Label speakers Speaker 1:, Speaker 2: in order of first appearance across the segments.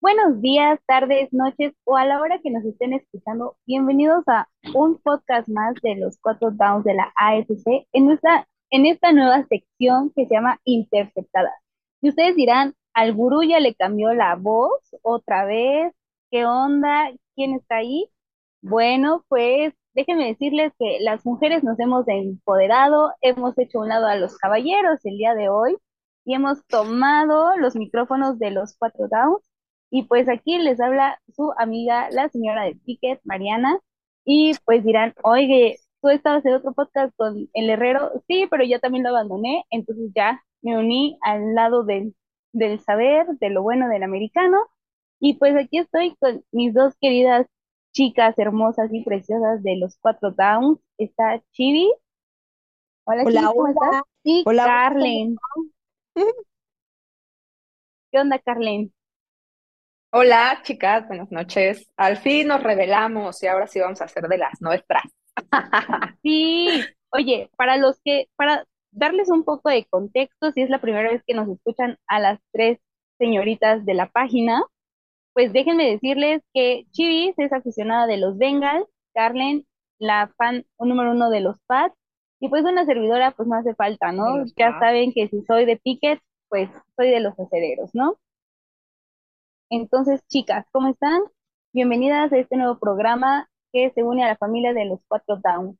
Speaker 1: Buenos días, tardes, noches o a la hora que nos estén escuchando. Bienvenidos a un podcast más de los cuatro downs de la AFC en nuestra, en esta nueva sección que se llama Interceptadas. Y ustedes dirán, al gurú ya le cambió la voz otra vez. ¿Qué onda? ¿Quién está ahí? Bueno, pues déjenme decirles que las mujeres nos hemos empoderado, hemos hecho un lado a los caballeros el día de hoy y hemos tomado los micrófonos de los cuatro downs y pues aquí les habla su amiga, la señora de Ticket, Mariana, y pues dirán, oye, tú estabas en otro podcast con el Herrero, sí, pero yo también lo abandoné, entonces ya me uní al lado del, del saber, de lo bueno del americano, y pues aquí estoy con mis dos queridas chicas hermosas y preciosas de los cuatro Downs, está Chibi, hola, Chibi,
Speaker 2: Hola,
Speaker 1: ¿cómo estás?
Speaker 2: hola,
Speaker 1: Y
Speaker 2: hola, hola, ¿cómo
Speaker 1: Carlen, ¿qué onda, Carlen?
Speaker 3: Hola, chicas, buenas noches. Al fin nos revelamos y ahora sí vamos a hacer de las nuestras.
Speaker 1: Sí, oye, para los que, para darles un poco de contexto, si es la primera vez que nos escuchan a las tres señoritas de la página, pues déjenme decirles que Chivis es aficionada de los Bengals, Carlen, la fan número uno de los Pats, y pues una servidora, pues no hace falta, ¿no? Ya saben que si soy de Pickett, pues soy de los acederos, ¿no? Entonces, chicas, ¿cómo están? Bienvenidas a este nuevo programa que se une a la familia de los cuatro Downs.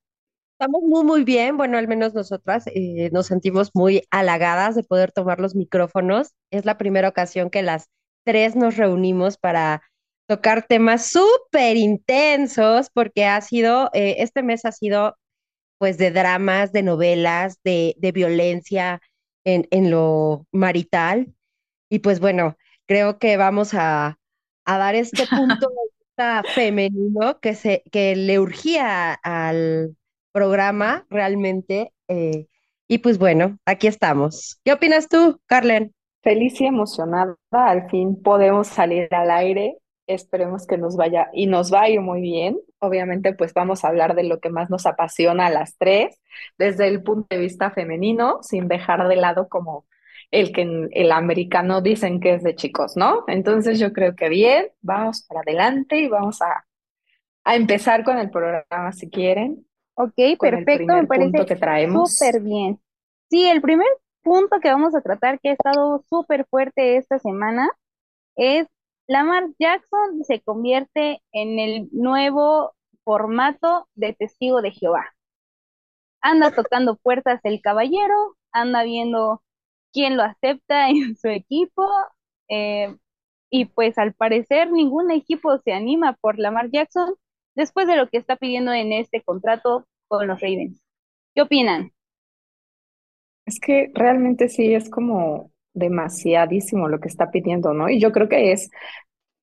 Speaker 2: Estamos muy, muy bien. Bueno, al menos nosotras eh, nos sentimos muy halagadas de poder tomar los micrófonos. Es la primera ocasión que las tres nos reunimos para tocar temas súper intensos, porque ha sido, eh, este mes ha sido pues de dramas, de novelas, de, de violencia en, en lo marital. Y pues bueno, creo que vamos a, a dar este punto de vista femenino que, se, que le urgía al programa realmente. eh, y pues bueno, aquí estamos. ¿Qué opinas tú, Carlen?
Speaker 3: Feliz y emocionada, al fin podemos salir al aire. Esperemos que nos vaya y nos va a ir muy bien. Obviamente, pues vamos a hablar de lo que más nos apasiona a las tres, desde el punto de vista femenino, sin dejar de lado como el que el americano dicen que es de chicos, ¿no? Entonces yo creo que bien, vamos para adelante y vamos a, a empezar con el programa si quieren,
Speaker 1: Ok,
Speaker 3: con el
Speaker 1: perfecto, me
Speaker 3: punto
Speaker 1: parece
Speaker 3: que traemos.
Speaker 1: súper bien. Sí, el primer punto que vamos a tratar, que ha estado súper fuerte esta semana, es Lamar Jackson se convierte en el nuevo formato de testigo de Jehová. Anda tocando puertas el caballero, anda viendo quién lo acepta en su equipo, eh, y pues al parecer ningún equipo se anima por Lamar Jackson después de lo que está pidiendo en este contrato con los Ravens. ¿Qué opinan?
Speaker 3: Es que realmente sí es como demasiadísimo lo que está pidiendo, ¿no? Y yo creo que es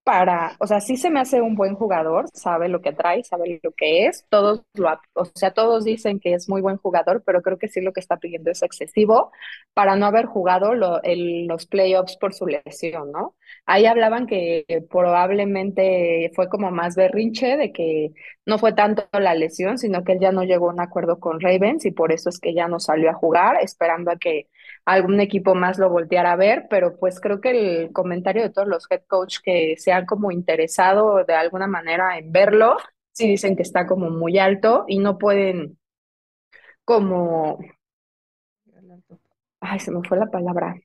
Speaker 3: para, o sea, sí se me hace un buen jugador, sabe lo que trae, sabe lo que es, todos lo, o sea, todos dicen que es muy buen jugador, pero creo que sí lo que está pidiendo es excesivo para no haber jugado lo- el- los playoffs por su lesión, ¿no? Ahí hablaban que probablemente fue como más berrinche de que no fue tanto la lesión, sino que él ya no llegó a un acuerdo con Ravens y por eso es que ya no salió a jugar, esperando a que algún equipo más lo volteara a ver, pero pues creo que el comentario de todos los head coach que se han como interesado de alguna manera en verlo, sí dicen que está como muy alto y no pueden como, ay, se me fue la palabra.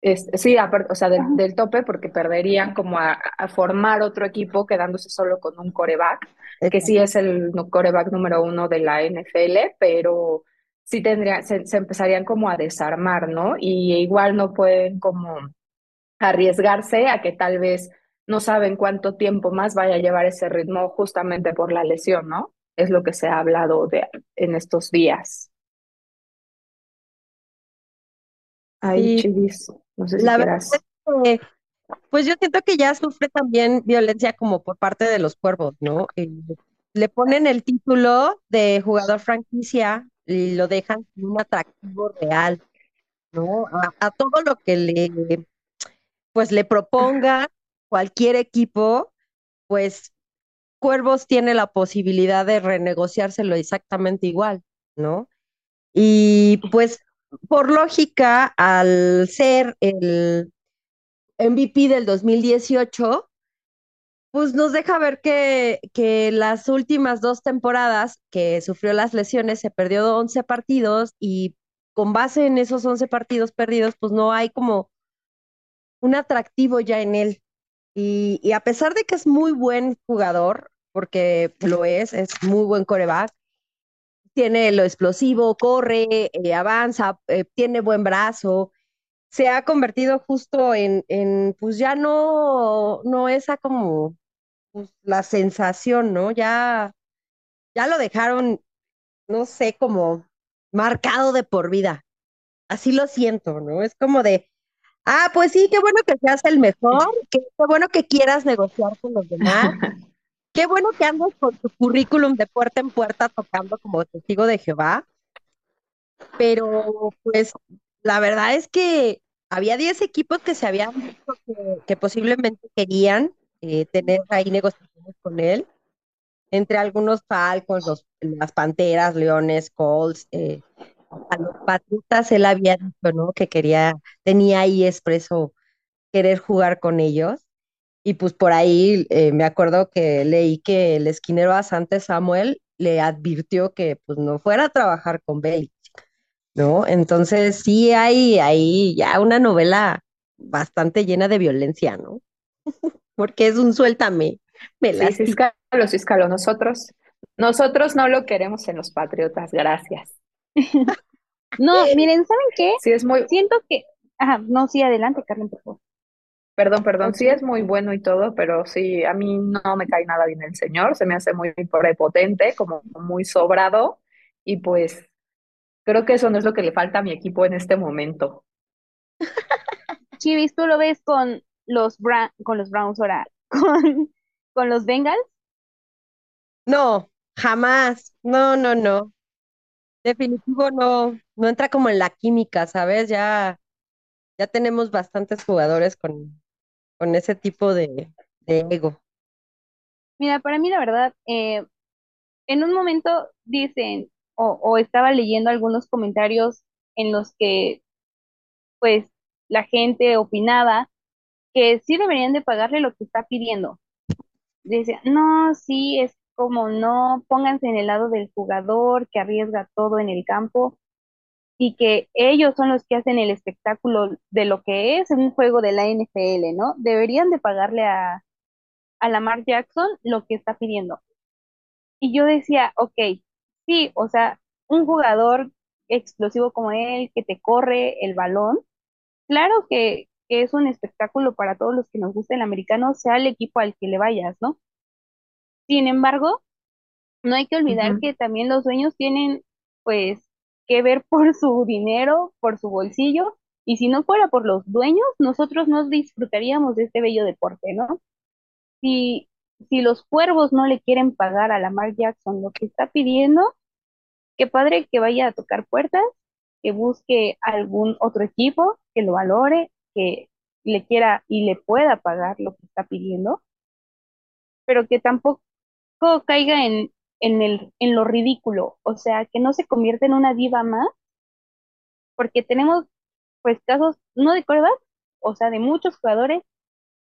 Speaker 3: Es, sí, o sea, del, tope porque perderían como a, a formar otro equipo quedándose solo con un coreback, que sí es el coreback número uno de la NFL, pero sí tendría, se, se empezarían como a desarmar, ¿no? Y igual no pueden como arriesgarse a que tal vez no saben cuánto tiempo más vaya a llevar ese ritmo justamente por la lesión, ¿no? Es lo que se ha hablado de en estos días. Ay,
Speaker 2: Sí,
Speaker 3: no sé si
Speaker 2: la verdad es
Speaker 3: quieras.
Speaker 2: que, pues yo siento que ya sufre también violencia como por parte de los cuervos, ¿no? Eh, le ponen el título de jugador franquicia lo dejan sin un atractivo real, ¿no? A, a todo lo que le, pues le proponga cualquier equipo, pues Cuervos tiene la posibilidad de renegociárselo exactamente igual, ¿no? Y pues por lógica, al ser el MVP del 2018, pues nos deja ver que, que las últimas dos temporadas que sufrió las lesiones se perdió 11 partidos y con base en esos 11 partidos perdidos, pues no hay como un atractivo ya en él. Y, y a pesar de que es muy buen jugador, porque lo es, es muy buen coreback, tiene lo explosivo, corre, eh, avanza, eh, tiene buen brazo, se ha convertido justo en, en pues ya no, no esa como pues, la sensación, ¿no? Ya, ya lo dejaron, no sé, como marcado de por vida. Así lo siento, ¿no? Es como de, ah, pues sí, qué bueno que seas el mejor, qué, qué bueno que quieras negociar con los demás, qué bueno que andas con tu currículum de puerta en puerta tocando como testigo de Jehová, pero pues la verdad es que había 10 equipos que se habían dicho que, posiblemente querían eh, tener ahí negociaciones con él, entre algunos Falcons, las Panteras, Leones, Colts, eh, a los Patriotas él había dicho, ¿no? Que quería, tenía ahí expreso querer jugar con ellos. Y pues por ahí eh, me acuerdo que leí que el esquinero Asante Samuel le advirtió que pues no fuera a trabajar con Belichick, ¿no? Entonces sí hay ahí ya una novela bastante llena de violencia, ¿no? Porque es un suéltame, me
Speaker 3: Sí,
Speaker 2: lastima.
Speaker 3: Císcalo, Císcalo, nosotros, nosotros no lo queremos en los Patriotas, gracias.
Speaker 1: No, miren, ¿saben qué?
Speaker 3: Sí, es muy,
Speaker 1: Siento que, ajá, no, sí, adelante, Carmen, por favor.
Speaker 3: perdón, perdón, sí es muy bueno y todo, pero sí, a mí no me cae nada bien el señor, se me hace muy prepotente, como muy sobrado, y pues creo que eso no es lo que le falta a mi equipo en este momento.
Speaker 1: Chivis, ¿tú lo ves con los Bra- con los Browns ahora, con, con los Bengals?
Speaker 2: No, jamás. No, no, no. Definitivo no, no entra como en la química, ¿sabes? Ya, ya tenemos bastantes jugadores con, con ese tipo de, de ego.
Speaker 1: Mira, para mí la verdad, eh, en un momento dicen, o, estaba leyendo algunos comentarios en los que pues la gente opinaba que sí deberían de pagarle lo que está pidiendo. Decía, no, sí, es como no, pónganse en el lado del jugador que arriesga todo en el campo y que ellos son los que hacen el espectáculo de lo que es un juego de la NFL, ¿no? Deberían de pagarle a, a Lamar Jackson lo que está pidiendo. Y yo decía, ok, sí, o sea, un jugador explosivo como él, que te corre el balón, claro que, que es un espectáculo para todos los que nos gusta el americano, sea el equipo al que le vayas, ¿no? Sin embargo, no hay que olvidar que también los dueños tienen, pues, que ver por su dinero, por su bolsillo, y si no fuera por los dueños, nosotros no disfrutaríamos de este bello deporte, ¿no? Si, si los cuervos no le quieren pagar a Lamar Jackson lo que está pidiendo, qué padre que vaya a tocar puertas, que busque algún otro equipo que lo valore, que le quiera y le pueda pagar lo que está pidiendo, pero que tampoco caiga en, en el, en lo ridículo, o sea, que no se convierta en una diva más, porque tenemos pues casos no de coreback, o sea, de muchos jugadores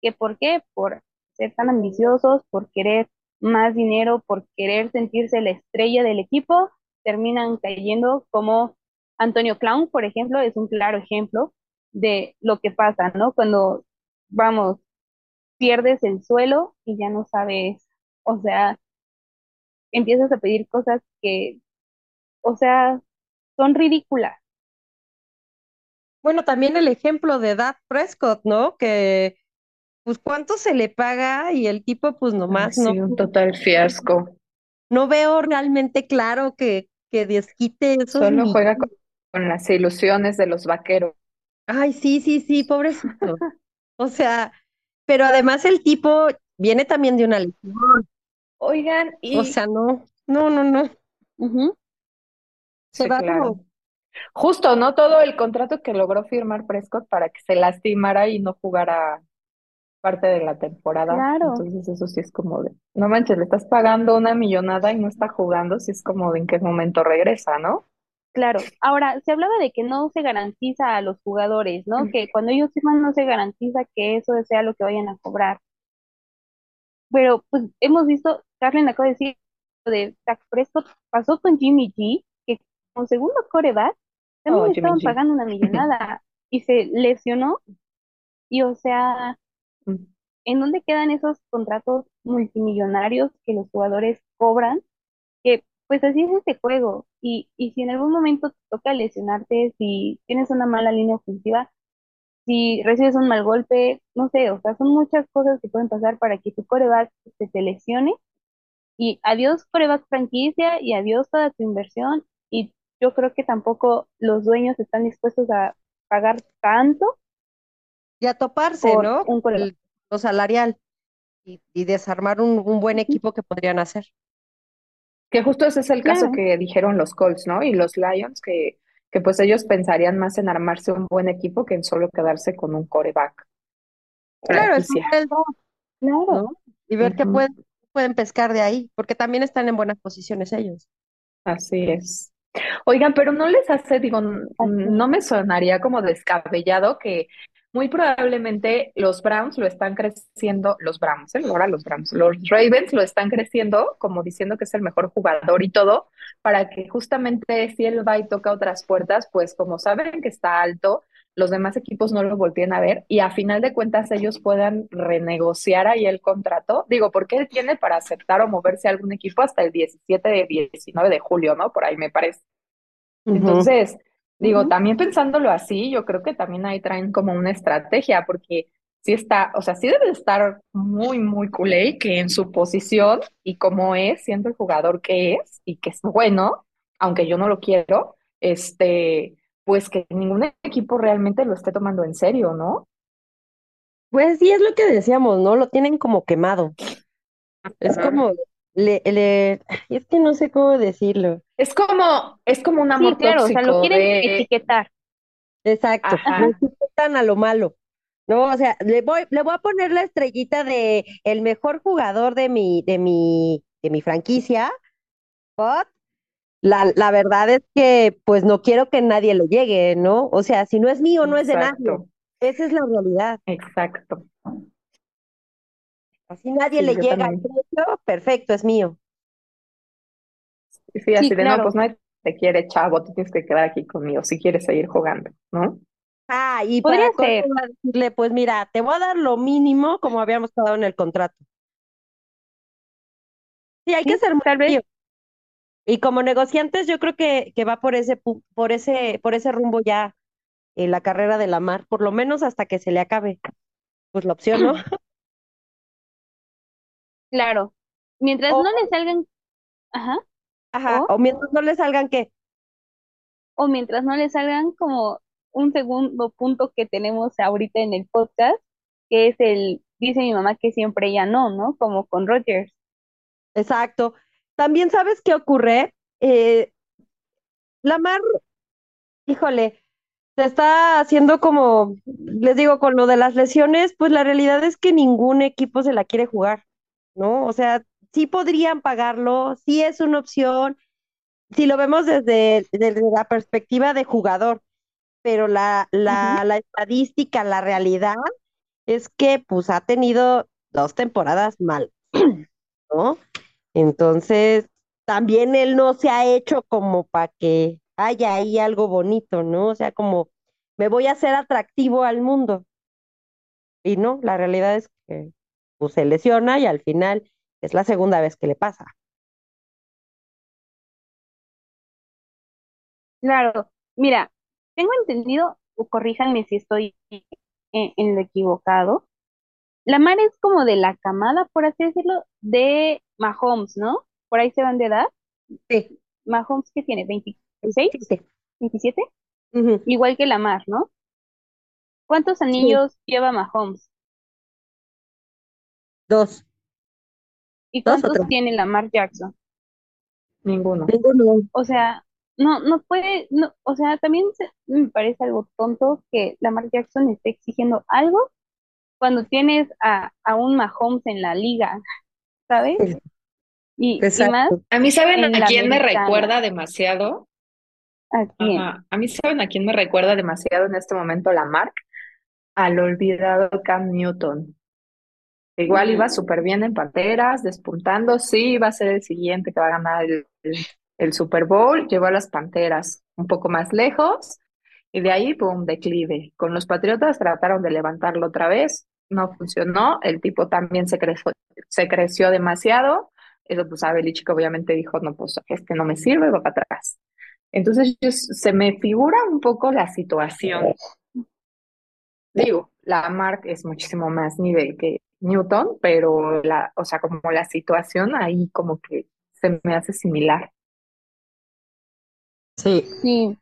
Speaker 1: que por qué, por ser tan ambiciosos, por querer más dinero, por querer sentirse la estrella del equipo, terminan cayendo como Antonio Clown, por ejemplo, es un claro ejemplo de lo que pasa, ¿no? Cuando, vamos, pierdes el suelo y ya no sabes, o sea, empiezas a pedir cosas que, o sea, son ridículas.
Speaker 2: Bueno, también el ejemplo de Dak Prescott, ¿no? Que, pues, ¿cuánto se le paga? Y el tipo, pues,
Speaker 3: Ay,
Speaker 2: nomás no,
Speaker 3: sí, un total fiasco.
Speaker 2: no veo realmente claro que, que desquite esos
Speaker 3: Solo juega con, con las ilusiones de los vaqueros.
Speaker 2: Ay, sí, sí, sí, pobrecito. O sea, pero además el tipo viene también de una lesión.
Speaker 3: Oigan,
Speaker 2: O
Speaker 3: y
Speaker 2: sea, no, no, no, no. Se
Speaker 3: sí,
Speaker 2: va
Speaker 3: claro.
Speaker 2: como,
Speaker 3: Justo, ¿no? Todo el contrato que logró firmar Prescott para que se lastimara y no jugara parte de la temporada.
Speaker 1: Claro.
Speaker 3: Entonces eso sí es como de, no manches, le estás pagando una millonada y no está jugando, sí es como de en qué momento regresa, ¿no?
Speaker 1: Claro, ahora se hablaba de que no se garantiza a los jugadores, ¿no? Que cuando ellos firman no se garantiza que eso sea lo que vayan a cobrar. Pero pues hemos visto, Carlen acaba de decir de Dak Prescott, pasó con Jimmy G, que como segundo coreback también
Speaker 3: Oh,
Speaker 1: le estaban
Speaker 3: G.
Speaker 1: pagando una millonada y se lesionó. Y o sea. ¿En dónde quedan esos contratos multimillonarios que los jugadores cobran? Que pues así es este juego. Y, y si en algún momento te toca lesionarte, si tienes una mala línea ofensiva, si recibes un mal golpe, no sé, o sea, son muchas cosas que pueden pasar para que tu coreback se te lesione y adiós coreback franquicia y adiós toda tu inversión. Y yo creo que tampoco los dueños están dispuestos a pagar tanto
Speaker 2: Y a toparse,
Speaker 1: por
Speaker 2: ¿no?
Speaker 1: un.
Speaker 2: El- lo salarial y, y desarmar un, un buen equipo que podrían hacer.
Speaker 3: Que justo ese es el caso que dijeron los Colts, ¿no? Y los Lions, que, que pues ellos pensarían más en armarse un buen equipo que en solo quedarse con un coreback
Speaker 2: Claro, es draft,
Speaker 1: claro.
Speaker 2: ¿no? Y ver qué
Speaker 3: Ujú,
Speaker 2: pueden, pueden pescar de ahí, porque también están en buenas posiciones ellos.
Speaker 3: Así es. Oigan, pero no les hace, digo, no me sonaría como descabellado que muy probablemente los Browns lo están creciendo, los Browns, ¿eh? Ahora los Browns, los Ravens lo están creciendo como diciendo que es el mejor jugador y todo, para que justamente si él va y toca otras puertas, pues como saben que está alto, los demás equipos no lo volteen a ver y a final de cuentas ellos puedan renegociar ahí el contrato. Digo, porque él tiene para aceptar o moverse a algún equipo hasta el 17 de 19 de julio, ¿no? Por ahí me parece. Entonces, digo, también pensándolo así, yo creo que también ahí traen como una estrategia, porque sí está, o sea, sí debe de estar muy, muy culé que en su posición y como es, siendo el jugador que es y que es bueno, aunque yo no lo quiero, este, pues que ningún equipo realmente lo esté tomando en serio, ¿no?
Speaker 2: Pues sí, es lo que decíamos, ¿no? Lo tienen como quemado. Es como, le, le, es que no sé cómo decirlo.
Speaker 3: Es como, es como un
Speaker 1: Sí,
Speaker 3: amor
Speaker 1: claro, o sea, lo quieren
Speaker 3: de,
Speaker 1: etiquetar.
Speaker 2: Exacto,
Speaker 3: ajá,
Speaker 2: lo etiquetan a lo malo, ¿no? O sea, le voy, le voy a poner la estrellita de el mejor jugador de mi, de mi, de mi franquicia, but la, la verdad es que pues no quiero que nadie le llegue, ¿no? O sea, si no es mío, no es de nadie. Esa es la realidad.
Speaker 3: exacto.
Speaker 2: Así nadie
Speaker 3: Sí,
Speaker 2: le llega al precio, perfecto, es mío.
Speaker 3: Sí, así
Speaker 1: Sí,
Speaker 3: de no,
Speaker 1: claro.
Speaker 3: pues nadie te quiere, chavo, tú tienes que quedar aquí conmigo si quieres seguir jugando, ¿no?
Speaker 2: Ah, y
Speaker 1: Podría
Speaker 2: para
Speaker 1: ser.
Speaker 2: decirle, pues mira, te voy a dar lo mínimo como habíamos quedado en el contrato. Sí, hay que ser muy
Speaker 1: tal vez.
Speaker 2: Y como negociantes, yo creo que, que va por ese, por ese, por ese rumbo ya en la carrera de la mar, por lo menos hasta que se le acabe, pues la opción, ¿no?
Speaker 1: Claro. Mientras
Speaker 2: O,
Speaker 1: no le salgan, ajá,
Speaker 2: ajá,
Speaker 1: o,
Speaker 2: o mientras no le salgan que,
Speaker 1: o mientras no le salgan como un segundo punto que tenemos ahorita en el podcast, que es el, dice mi mamá que siempre ya no, ¿no? Como con Rogers.
Speaker 2: exacto. También sabes qué ocurre, Eh, la mar, híjole, se está haciendo como, les digo, con lo de las lesiones, pues la realidad es que ningún equipo se la quiere jugar, ¿no? O sea, sí podrían pagarlo, sí es una opción, si lo vemos desde, desde la perspectiva de jugador, pero la, la, la estadística, la realidad es que pues ha tenido dos temporadas mal, ¿no? Entonces, también él no se ha hecho como para que haya ahí algo bonito, ¿no? O sea, como me voy a hacer atractivo al mundo. Y no, la realidad es que pues se lesiona y al final es la segunda vez que le pasa.
Speaker 1: Claro. Mira, tengo entendido, o corríjanme si estoy en, en lo equivocado. Lamar es como de la camada, por así decirlo, de Mahomes, ¿no? Por ahí se van de edad.
Speaker 2: Sí,
Speaker 1: Mahomes, ¿qué tiene? ¿26?
Speaker 2: sí.
Speaker 1: ¿27?
Speaker 2: Ujú.
Speaker 1: Igual que Lamar, ¿no? ¿Cuántos
Speaker 2: Sí,
Speaker 1: anillos lleva Mahomes?
Speaker 2: Dos,
Speaker 1: ¿Y
Speaker 2: dos
Speaker 1: cuántos tiene Lamar Jackson?
Speaker 3: Ninguno.
Speaker 2: Ninguno.
Speaker 1: O sea, no, no puede, no, o sea, también se- me parece algo tonto que Lamar Jackson esté exigiendo algo cuando tienes a, a un Mahomes en la liga, ¿sabes? Y, y más
Speaker 2: Exacto.
Speaker 3: A mí, ¿saben
Speaker 1: en
Speaker 3: a quién me recuerda demasiado?
Speaker 1: ¿A quién?
Speaker 3: Ajá. A mí, ¿saben a quién me recuerda demasiado en este momento la Mark? Al olvidado Cam Newton. Igual iba súper bien en Panteras, despuntando, sí, iba a ser el siguiente que va a ganar el, el- el Super Bowl, llevó a las Panteras un poco más lejos y de ahí, pum, declive. Con los Patriotas trataron de levantarlo otra vez, no funcionó, el tipo también se creció, se creció demasiado, eso pues a Belichick obviamente dijo, no, pues este no me sirve, va para atrás. Entonces yo- se me figura un poco la situación. Digo, la Mark es muchísimo más nivel que Newton, pero la, o sea, como la situación ahí como que se me hace similar.
Speaker 2: Sí,
Speaker 1: Sí,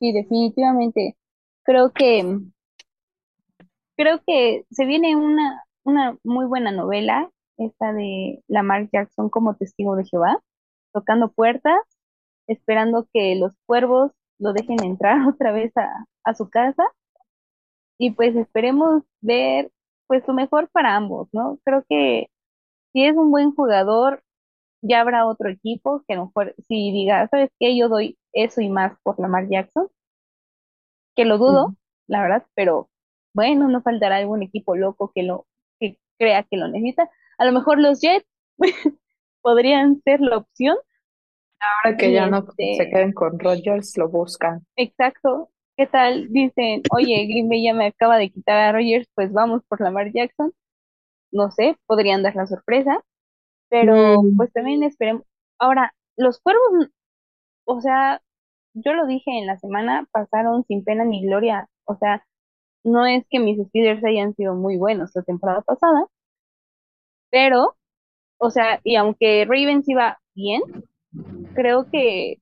Speaker 1: sí, definitivamente. Creo que, creo que se viene una, una muy buena novela, esta de Lamar Jackson como testigo de Jehová, tocando puertas, esperando que los cuervos lo dejen entrar otra vez a, a su casa y pues esperemos ver pues lo mejor para ambos, ¿no? Creo que si es un buen jugador, ya habrá otro equipo que a lo mejor si diga, ¿sabes qué? Yo doy eso y más por Lamar Jackson, que lo dudo, la verdad, pero bueno, no faltará algún equipo loco que lo que crea que lo necesita. A lo mejor los Jets podrían ser la opción
Speaker 3: Ahora que
Speaker 1: y
Speaker 3: ya no se
Speaker 1: este,
Speaker 3: queden con Rodgers, lo buscan.
Speaker 1: exacto. ¿Qué tal? Dicen, oye, Green Bay ya me acaba de quitar a Rodgers, pues vamos por Lamar Jackson. No sé, podrían dar la sorpresa, pero
Speaker 2: mm,
Speaker 1: pues también esperemos. Ahora, los cuervos, o sea, yo lo dije en la semana, pasaron sin pena ni gloria. O sea, no es que mis Steelers hayan sido muy buenos la temporada pasada, pero, o sea, y aunque Ravens iba bien, creo que,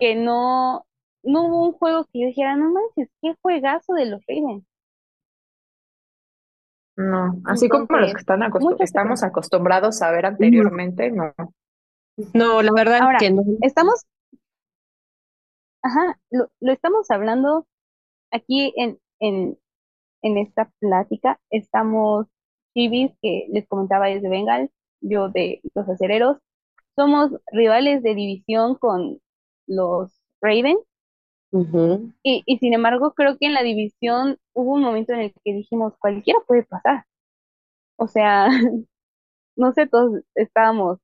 Speaker 1: que no, no hubo un juego que yo dijera, no manches, qué juegazo de los Ravens.
Speaker 3: No, así como los que están acostu-
Speaker 1: mucho que
Speaker 3: estamos acostumbrados a ver anteriormente, no.
Speaker 2: no, la verdad es
Speaker 1: Ahora,
Speaker 2: que no.
Speaker 1: estamos, ajá, lo, lo estamos hablando aquí en, en, en esta plática, estamos Chivis, que les comentaba desde Bengals, yo de los acereros, somos rivales de división con los Ravens Y, y sin embargo creo que en la división hubo un momento en el que dijimos cualquiera puede pasar. O sea, no sé, todos estábamos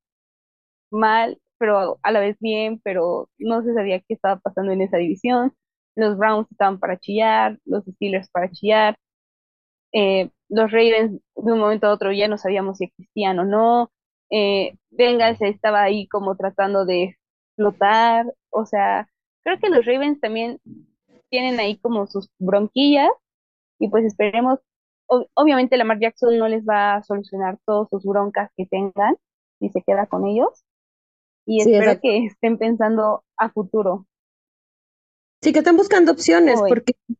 Speaker 1: mal, pero a la vez bien, pero no se sabía qué estaba pasando en esa división. Los Browns estaban para chillar, los Steelers para chillar, eh, los Ravens de un momento a otro ya no sabíamos si existían o no. Eh, Bengals estaba ahí como tratando de flotar, o sea, creo que los Ravens también tienen ahí como sus bronquillas y pues esperemos, ob- obviamente Lamar Jackson no les va a solucionar todas sus broncas que tengan si se queda con ellos y
Speaker 2: Sí,
Speaker 1: espero
Speaker 2: exacto.
Speaker 1: que estén pensando a futuro.
Speaker 2: Sí, que estén buscando opciones, porque o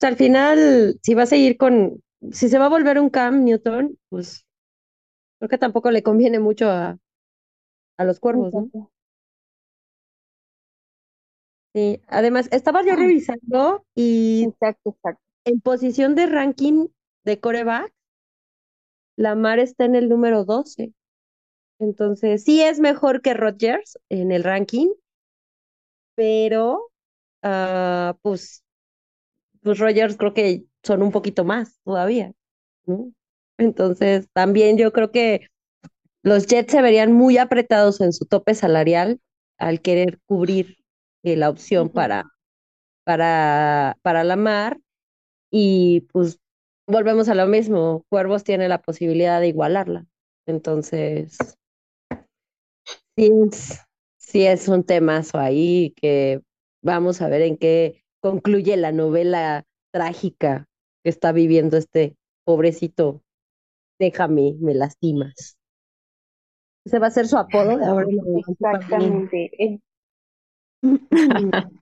Speaker 2: sea, al final, si va a seguir con, si se va a volver un Cam Newton, pues creo que tampoco le conviene mucho a, a los cuervos, ¿no? Sí, además, estaba yo revisando y
Speaker 1: Exacto, exacto.
Speaker 2: en posición de ranking de coreback, Lamar está en el número 12. Entonces, sí es mejor que Rodgers en el ranking, pero ah, pues, pues Rodgers creo que son un poquito más todavía, ¿no? Entonces, también yo creo que los Jets se verían muy apretados en su tope salarial al querer cubrir eh, la opción para, para, para Lamar y pues volvemos a lo mismo, Cuervos tiene la posibilidad de igualarla. Entonces, sí es, sí es un temazo ahí que vamos a ver en qué concluye la novela trágica que está viviendo este pobrecito. Déjame, me lastimas. Ese va a ser su apodo de ahora.
Speaker 1: Exactamente.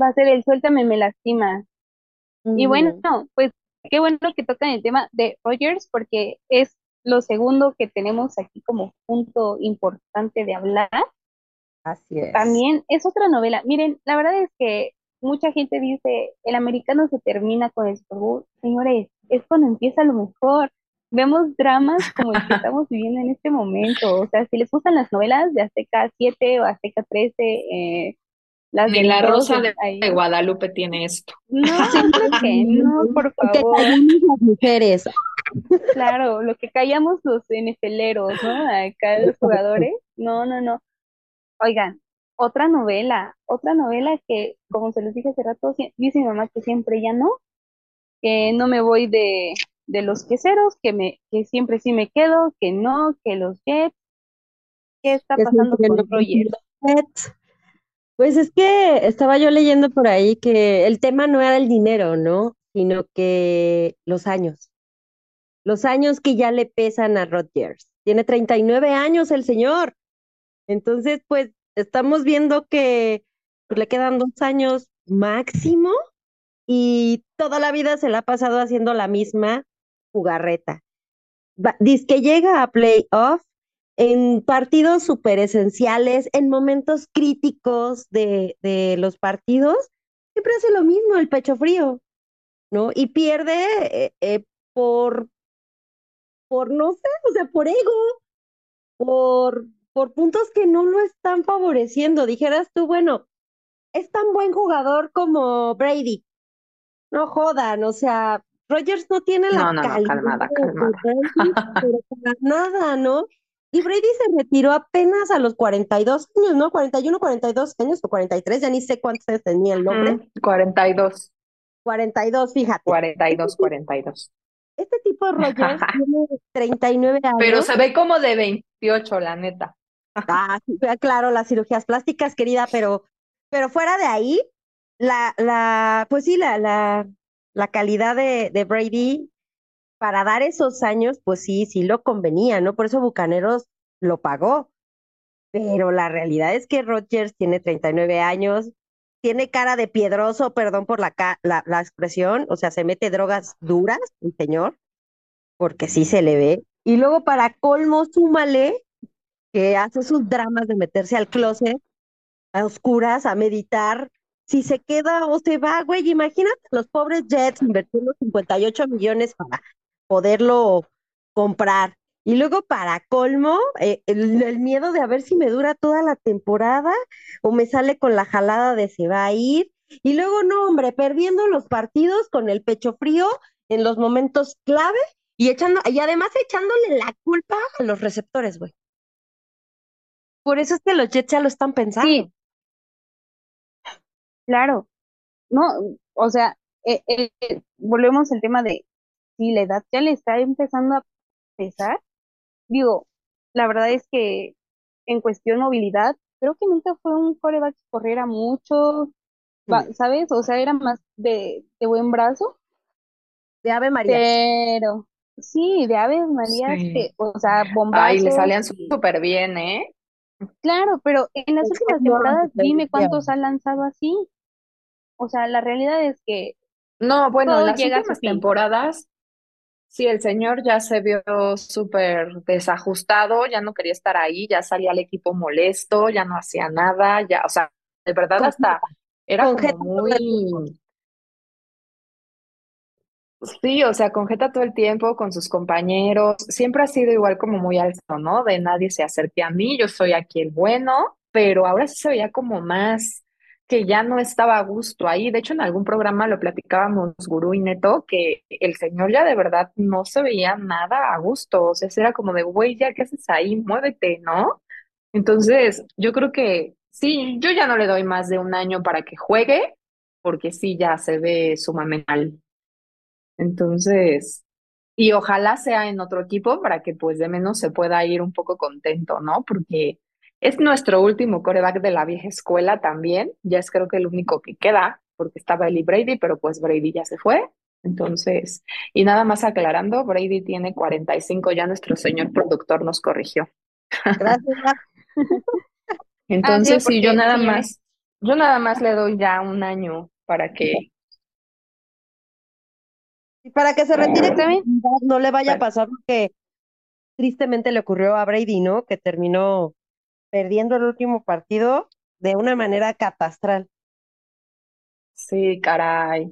Speaker 1: Va a ser el suéltame, me lastima. Y bueno, pues qué bueno que tocan el tema de Rogers porque es lo segundo que tenemos aquí como punto importante de hablar.
Speaker 2: Así es.
Speaker 1: También es otra novela. Miren, la verdad es que mucha gente dice, el americano se termina con el Super Bowl. Señores, es cuando empieza lo mejor. Vemos dramas como el que estamos viviendo en este momento. O sea, si les gustan las novelas de Azteca 7 o Azteca 13, eh, las
Speaker 3: Ni
Speaker 1: del
Speaker 3: la rosa
Speaker 1: 12
Speaker 3: de,
Speaker 1: ahí.
Speaker 3: de Guadalupe tiene esto.
Speaker 1: No, siempre que no, por favor.
Speaker 2: las mujeres.
Speaker 1: Claro, lo que callamos los NFLeros, ¿no? Acá los jugadores. No, no, no. Oigan, otra novela, otra novela que, como se los dije hace rato, dice mi mamá que siempre ya no, que no me voy de, de los queseros, que me, que siempre sí me quedo, que no, que los Jets. ¿Qué está pasando
Speaker 2: siempre
Speaker 1: con Rogers?
Speaker 2: Pues es que estaba yo leyendo por ahí que el tema no era el dinero, ¿no? Sino que los años. Los años que ya le pesan a Rodgers. Tiene 39 años el señor. Entonces, pues estamos viendo que le quedan dos años máximo y toda la vida se la ha pasado haciendo la misma jugarreta. Dice que llega a playoff en partidos súper esenciales, en momentos críticos de, de los partidos, siempre hace lo mismo, el pecho frío, ¿no? Y pierde eh, eh, por, por, no sé, o sea, por ego, por, por puntos que no lo están favoreciendo. Dijeras tú, bueno, es tan buen jugador como Brady. No jodan, o sea, Rogers no tiene la
Speaker 3: No, no, no,
Speaker 2: calidad
Speaker 3: calmada, calmada.
Speaker 2: Brady, pero para nada, ¿no? Y Brady se retiró apenas a los 42 años, ¿no? 41, 42 años o 43, ya ni sé cuántos años tenía el hombre.
Speaker 3: Mm, 42,
Speaker 2: 42, fíjate.
Speaker 3: 42, 42.
Speaker 2: Este tipo de Rogers tiene 39 años.
Speaker 3: Pero se ve como de 28, la neta.
Speaker 2: Ah, sí, claro, las cirugías plásticas, querida, pero, pero fuera de ahí, la, la, pues sí, la, la, la calidad de, de Brady para dar esos años, pues sí, sí lo convenía, ¿no? Por eso Bucaneros lo pagó. Pero la realidad es que Rodgers tiene 39 años, tiene cara de piedroso, perdón por la, la, la expresión, o sea, se mete drogas duras, el señor, porque sí se le ve. Y luego para colmo, súmale que hace sus dramas de meterse al closet a oscuras, a meditar. Si se queda o se va, güey, imagínate los pobres Jets invirtiendo 58 millones para poderlo comprar. Y luego para colmo, eh, el, miedo de a ver si me dura toda la temporada o me sale con la jalada de se va a ir. Y luego, no, hombre, perdiendo los partidos con el pecho frío en los momentos clave y echando, y además echándole la culpa a los receptores, güey. Por eso es que los Jets ya lo están pensando.
Speaker 1: Sí, claro. No, o sea, eh, eh, eh, volvemos al tema de si la edad ya le está empezando a pesar. Digo, la verdad es que en cuestión movilidad, creo que nunca fue un quarterback que corriera mucho,
Speaker 2: Mm.
Speaker 1: ¿sabes? O sea, era más de, de buen brazo,
Speaker 2: De Ave María.
Speaker 1: pero sí, de Aves Marías
Speaker 3: Sí.
Speaker 1: que, o sea,
Speaker 3: Ay, le
Speaker 1: bombazos
Speaker 3: salían súper bien, ¿eh?
Speaker 1: Claro, pero en las
Speaker 2: Es
Speaker 1: últimas temporadas dime cuántos ha lanzado así. O sea, la realidad es que
Speaker 3: No, bueno, en las últimas temporadas, sí, el señor ya se vio súper desajustado, ya no quería estar ahí, ya salía al equipo molesto, ya no hacía nada, ya, o sea, de verdad hasta era como muy, sí, o sea, con jeta todo el tiempo, con sus compañeros, siempre ha sido igual como muy alto, ¿no? De nadie se acerque a mí, yo soy aquí el bueno, pero ahora sí se veía como más que ya no estaba a gusto ahí. De hecho, en algún programa lo platicábamos Gurú y Neto, que el señor ya de verdad no se veía nada a gusto. O sea, era como de, güey, ya, ¿qué haces ahí? Muévete, ¿no? Entonces, yo creo que sí, yo ya no le doy más de un año para que juegue, porque sí, ya se ve sumamente mal. Entonces, y ojalá sea en otro equipo para que pues de menos se pueda ir un poco contento, ¿no? Porque es nuestro último coreback de la vieja escuela también, ya es creo que el único que queda, porque estaba Eli Brady, pero pues Brady ya se fue. Entonces, y nada más aclarando, Brady tiene 45, ya nuestro señor productor nos corrigió.
Speaker 2: Gracias.
Speaker 3: Entonces, sí, yo nada más, yo nada más le doy ya un año para que,
Speaker 2: Y para que se retire,
Speaker 1: bien.
Speaker 2: no le vaya a pasar porque tristemente le ocurrió a Brady, ¿no? Que terminó perdiendo el último partido de una manera catastral.
Speaker 3: sí, caray,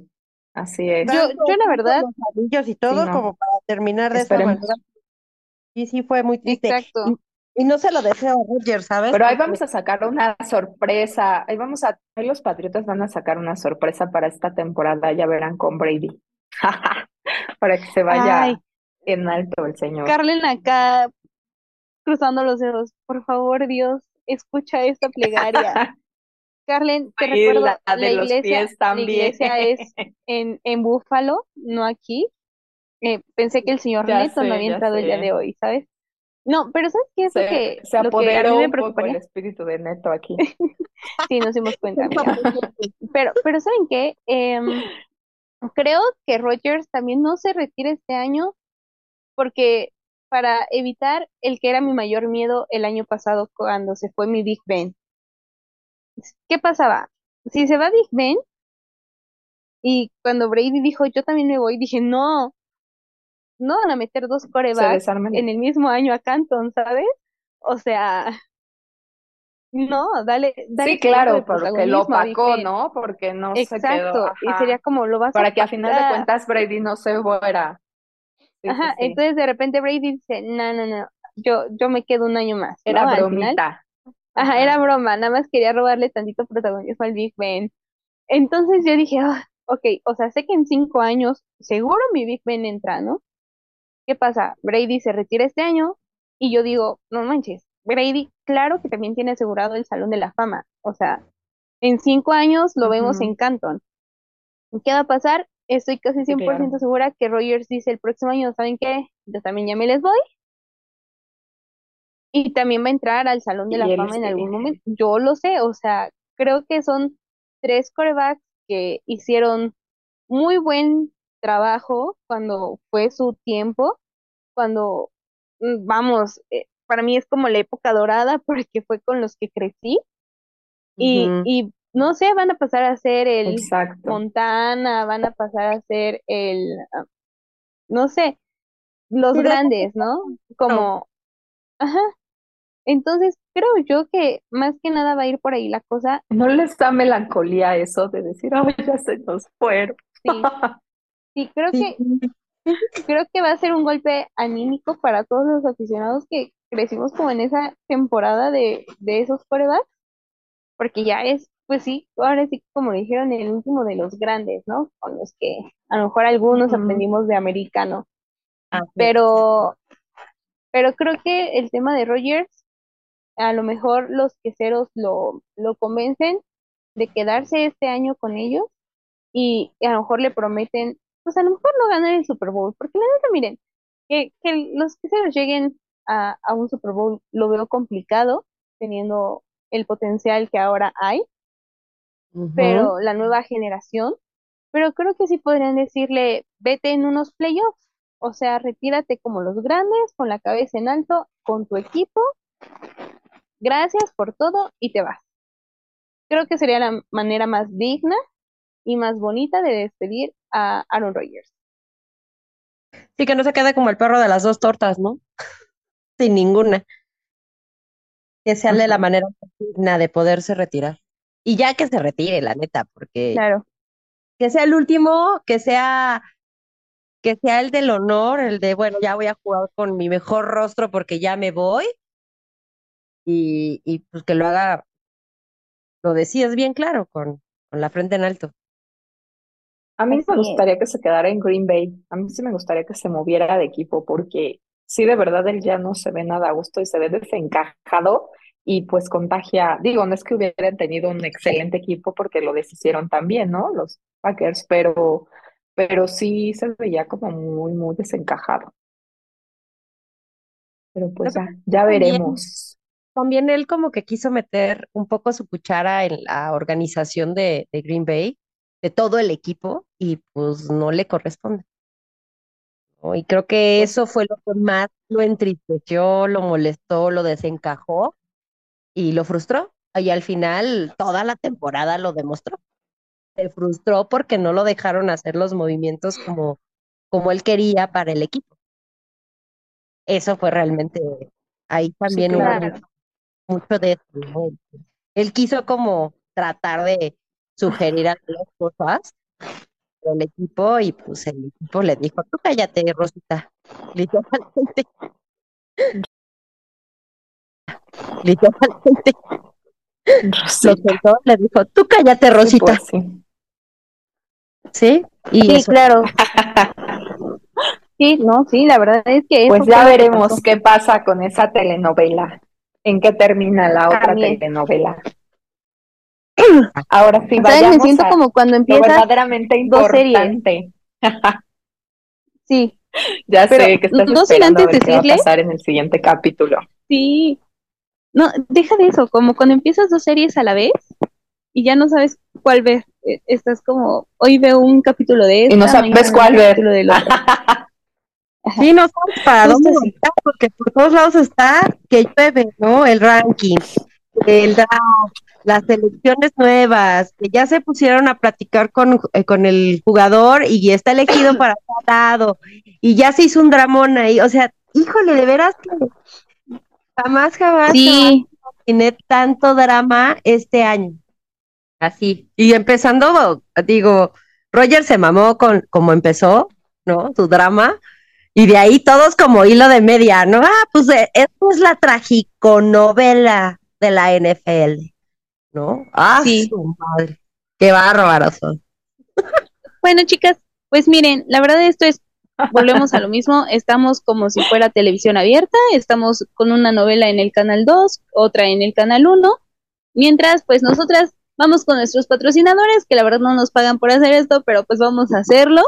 Speaker 3: así es.
Speaker 1: Yo, yo la verdad,
Speaker 2: los anillos y
Speaker 3: Sí,
Speaker 2: todo
Speaker 3: no,
Speaker 2: como para terminar de esa
Speaker 3: esperemos.
Speaker 2: manera. Sí, sí, fue muy triste.
Speaker 1: exacto.
Speaker 2: Y, Y no se lo deseo a Roger, ¿sabes?
Speaker 3: Pero ahí vamos a sacar una sorpresa. Ahí vamos a, ahí los Patriotas van a sacar una sorpresa para esta temporada, ya verán con Brady. para que se vaya en alto el señor.
Speaker 1: Carlen acá cruzando los dedos. Por favor, Dios, escucha esta plegaria. Carlen, te recuerdo, la, iglesia, la iglesia es en, en Búfalo, no aquí. Eh, pensé que el señor Neto no había entrado el día de hoy, ¿sabes? No, pero ¿sabes qué es
Speaker 3: se,
Speaker 1: lo que,
Speaker 3: se apoderó
Speaker 1: lo que a mí me
Speaker 3: un poco el espíritu de Neto aquí.
Speaker 1: Sí, nos dimos cuenta. Pero, pero ¿saben qué? Em, creo que Rogers también no se retira este año porque para evitar el que era mi mayor miedo el año pasado cuando se fue mi Big Ben. ¿Qué pasaba? Si se va Big Ben y cuando Brady dijo yo también me voy, dije no, no van a meter dos corebacks en el mismo año a Canton, ¿sabes? O sea, no, dale, dale
Speaker 3: Sí, claro, porque lo opacó. ¿no? Porque no se quedó,
Speaker 1: Exacto, y sería como lo vas a
Speaker 3: Para que a final de cuentas Brady no se fuera.
Speaker 1: Ajá,
Speaker 3: sí.
Speaker 1: entonces de repente Brady dice, no, no, no, yo, yo me quedo un año más, ¿no?
Speaker 3: Era
Speaker 1: final,
Speaker 3: bromita.
Speaker 1: ajá, era broma, nada más quería robarle tantito protagonismo al Big Ben. Entonces yo dije, ah, ok, o sea, sé que en cinco años seguro mi Big Ben entra, ¿no? ¿Qué pasa? Brady se retira este año y yo digo, no manches, Brady, claro que también tiene asegurado el Salón de la Fama. O sea, en cinco años lo vemos en Canton. ¿Qué va a pasar? Estoy casi
Speaker 3: Sí,
Speaker 1: 100%
Speaker 3: claro.
Speaker 1: segura que Rogers dice el próximo año, ¿saben qué? Yo también ya me les voy. Y también va a entrar al Salón de
Speaker 3: Y
Speaker 1: la Fama en
Speaker 3: sí.
Speaker 1: algún momento. Yo lo sé, o sea, creo que son tres corebacks que hicieron muy buen trabajo cuando fue su tiempo, cuando, mm, vamos, eh, para mí es como la época dorada porque fue con los que crecí y no sé, van a pasar a ser el
Speaker 3: Exacto.
Speaker 1: Montana, van a pasar a ser el, ah, no sé, los grandes, ¿no? Como, ajá. Entonces, creo yo que más que nada va a ir por ahí la cosa.
Speaker 3: ¿No les da melancolía eso de decir, ay, ya se nos fueron?
Speaker 1: Sí, sí, creo
Speaker 2: Sí.
Speaker 1: que, creo que va a ser un golpe anímico para todos los aficionados que crecimos como en esa temporada de, de esos corebacks, porque ya es, pues sí, ahora sí, como dijeron, el último de los grandes, ¿no? Con los que a lo mejor algunos aprendimos de americano.
Speaker 2: Ah,
Speaker 1: Pero, pero creo que el tema de Rogers, a lo mejor los queseros lo, lo convencen de quedarse este año con ellos y, y a lo mejor le prometen, pues a lo mejor no ganar el Super Bowl, porque la neta, miren, que, que los queseros lleguen a, a un Super Bowl lo veo complicado, teniendo el potencial que ahora hay, pero la nueva generación, pero creo que sí podrían decirle, vete en unos playoffs, o sea, retírate como los grandes, con la cabeza en alto, con tu equipo, gracias por todo y te vas. Creo que sería la manera más digna y más bonita de despedir a Aaron Rodgers.
Speaker 2: Sí, que no se quede como el perro de las dos tortas, ¿no? Sin ninguna. Que sea de la manera más digna de poderse retirar. Y ya que se retire, la neta, porque
Speaker 1: Claro,
Speaker 2: que sea el último, que sea, que sea el del honor, el de, bueno, ya voy a jugar con mi mejor rostro porque ya me voy. Y, y pues que lo haga, lo decías bien claro, con, con la frente en alto.
Speaker 3: A mí
Speaker 1: así
Speaker 3: me
Speaker 1: es.
Speaker 3: gustaría que se quedara en Green Bay. A mí sí me gustaría que se moviera de equipo porque sí, de verdad, él ya no se ve nada a gusto y se ve desencajado y pues contagia. Digo, no es que hubieran tenido un excelente equipo porque lo deshicieron también, ¿no? Los Packers, pero, pero sí se veía como muy, muy desencajado. Pero pues ya, veremos.
Speaker 2: también él como que quiso meter un poco su cuchara en la organización de, de Green Bay, de todo el equipo, y pues no le corresponde. ¿no? Y creo que
Speaker 3: Pues
Speaker 2: eso fue lo que más lo entristeció, lo molestó, lo desencajó y lo frustró. Y al final toda la temporada lo demostró. Se frustró porque no lo dejaron hacer los movimientos como, como él quería para el equipo. Eso fue realmente, ahí también hubo
Speaker 3: claro.
Speaker 2: mucho de eso. Él quiso como tratar de sugerir algunas cosas del equipo y pues el equipo le dijo, tú cállate, Rosita, literalmente. Literalmente. Lo
Speaker 3: Rosita.
Speaker 2: sentó, le dijo, tú cállate,
Speaker 3: Sí,
Speaker 2: Rosita.
Speaker 3: pues, sí.
Speaker 2: ¿Sí? Y
Speaker 1: Sí,
Speaker 2: eso.
Speaker 1: claro. Sí, no, sí, la verdad es que
Speaker 3: Pues ya
Speaker 1: lo
Speaker 3: veremos
Speaker 1: pasó.
Speaker 3: qué pasa con esa telenovela. ¿En qué termina la otra
Speaker 1: También.
Speaker 3: telenovela? Ahora sí,
Speaker 1: ¿Sabes?
Speaker 3: vayamos
Speaker 1: Me siento
Speaker 3: a
Speaker 1: como cuando
Speaker 3: lo
Speaker 1: empiezas,
Speaker 3: verdaderamente importante.
Speaker 1: sí,
Speaker 3: Ya
Speaker 1: Pero,
Speaker 3: sé que estás
Speaker 1: no
Speaker 3: esperando a ver qué va a pasar en el siguiente capítulo.
Speaker 1: sí. No, deja de eso, como cuando empiezas dos series a la vez y ya no sabes cuál ver. Eh, Estás como, hoy veo un capítulo de esta,
Speaker 3: Y no sabes cuál
Speaker 1: un
Speaker 3: ver.
Speaker 1: del otro.
Speaker 2: Sí, no sabes para dónde voltear, porque por todos lados está que llueve, ¿no? El ranking, el draft, las selecciones nuevas, que ya se pusieron a platicar con, eh, con el jugador y está elegido para tal lado, y ya se hizo un dramón ahí, o sea, híjole, de veras que jamás, jamás, jamás
Speaker 1: Sí,
Speaker 2: imaginé tanto drama este año. Así. Y empezando, digo, Roger se mamó con como empezó, ¿no? Su drama. Y de ahí todos como hilo de media, ¿no? Ah, pues eh, esto es la tragiconovela de la NFL, ¿no? Ah,
Speaker 1: Sí.
Speaker 2: su madre. Qué bárbaro son.
Speaker 1: Bueno, chicas, pues miren, la verdad esto es, volvemos a lo mismo, estamos como si fuera televisión abierta, estamos con una novela en el canal 2, otra en el canal 1, mientras pues nosotras vamos con nuestros patrocinadores, que la verdad no nos pagan por hacer esto, pero pues vamos a hacerlo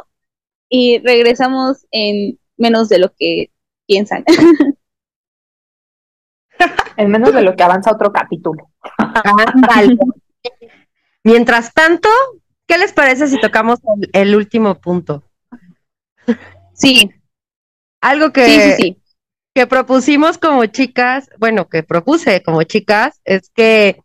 Speaker 1: y regresamos en menos de lo que piensan.
Speaker 3: En menos de lo que avanza otro capítulo.
Speaker 2: Mientras tanto, ¿qué les parece si tocamos el, el último punto?
Speaker 1: Sí,
Speaker 2: Algo que,
Speaker 1: sí, sí, sí.
Speaker 2: que propusimos como chicas, bueno, que propuse como chicas, es que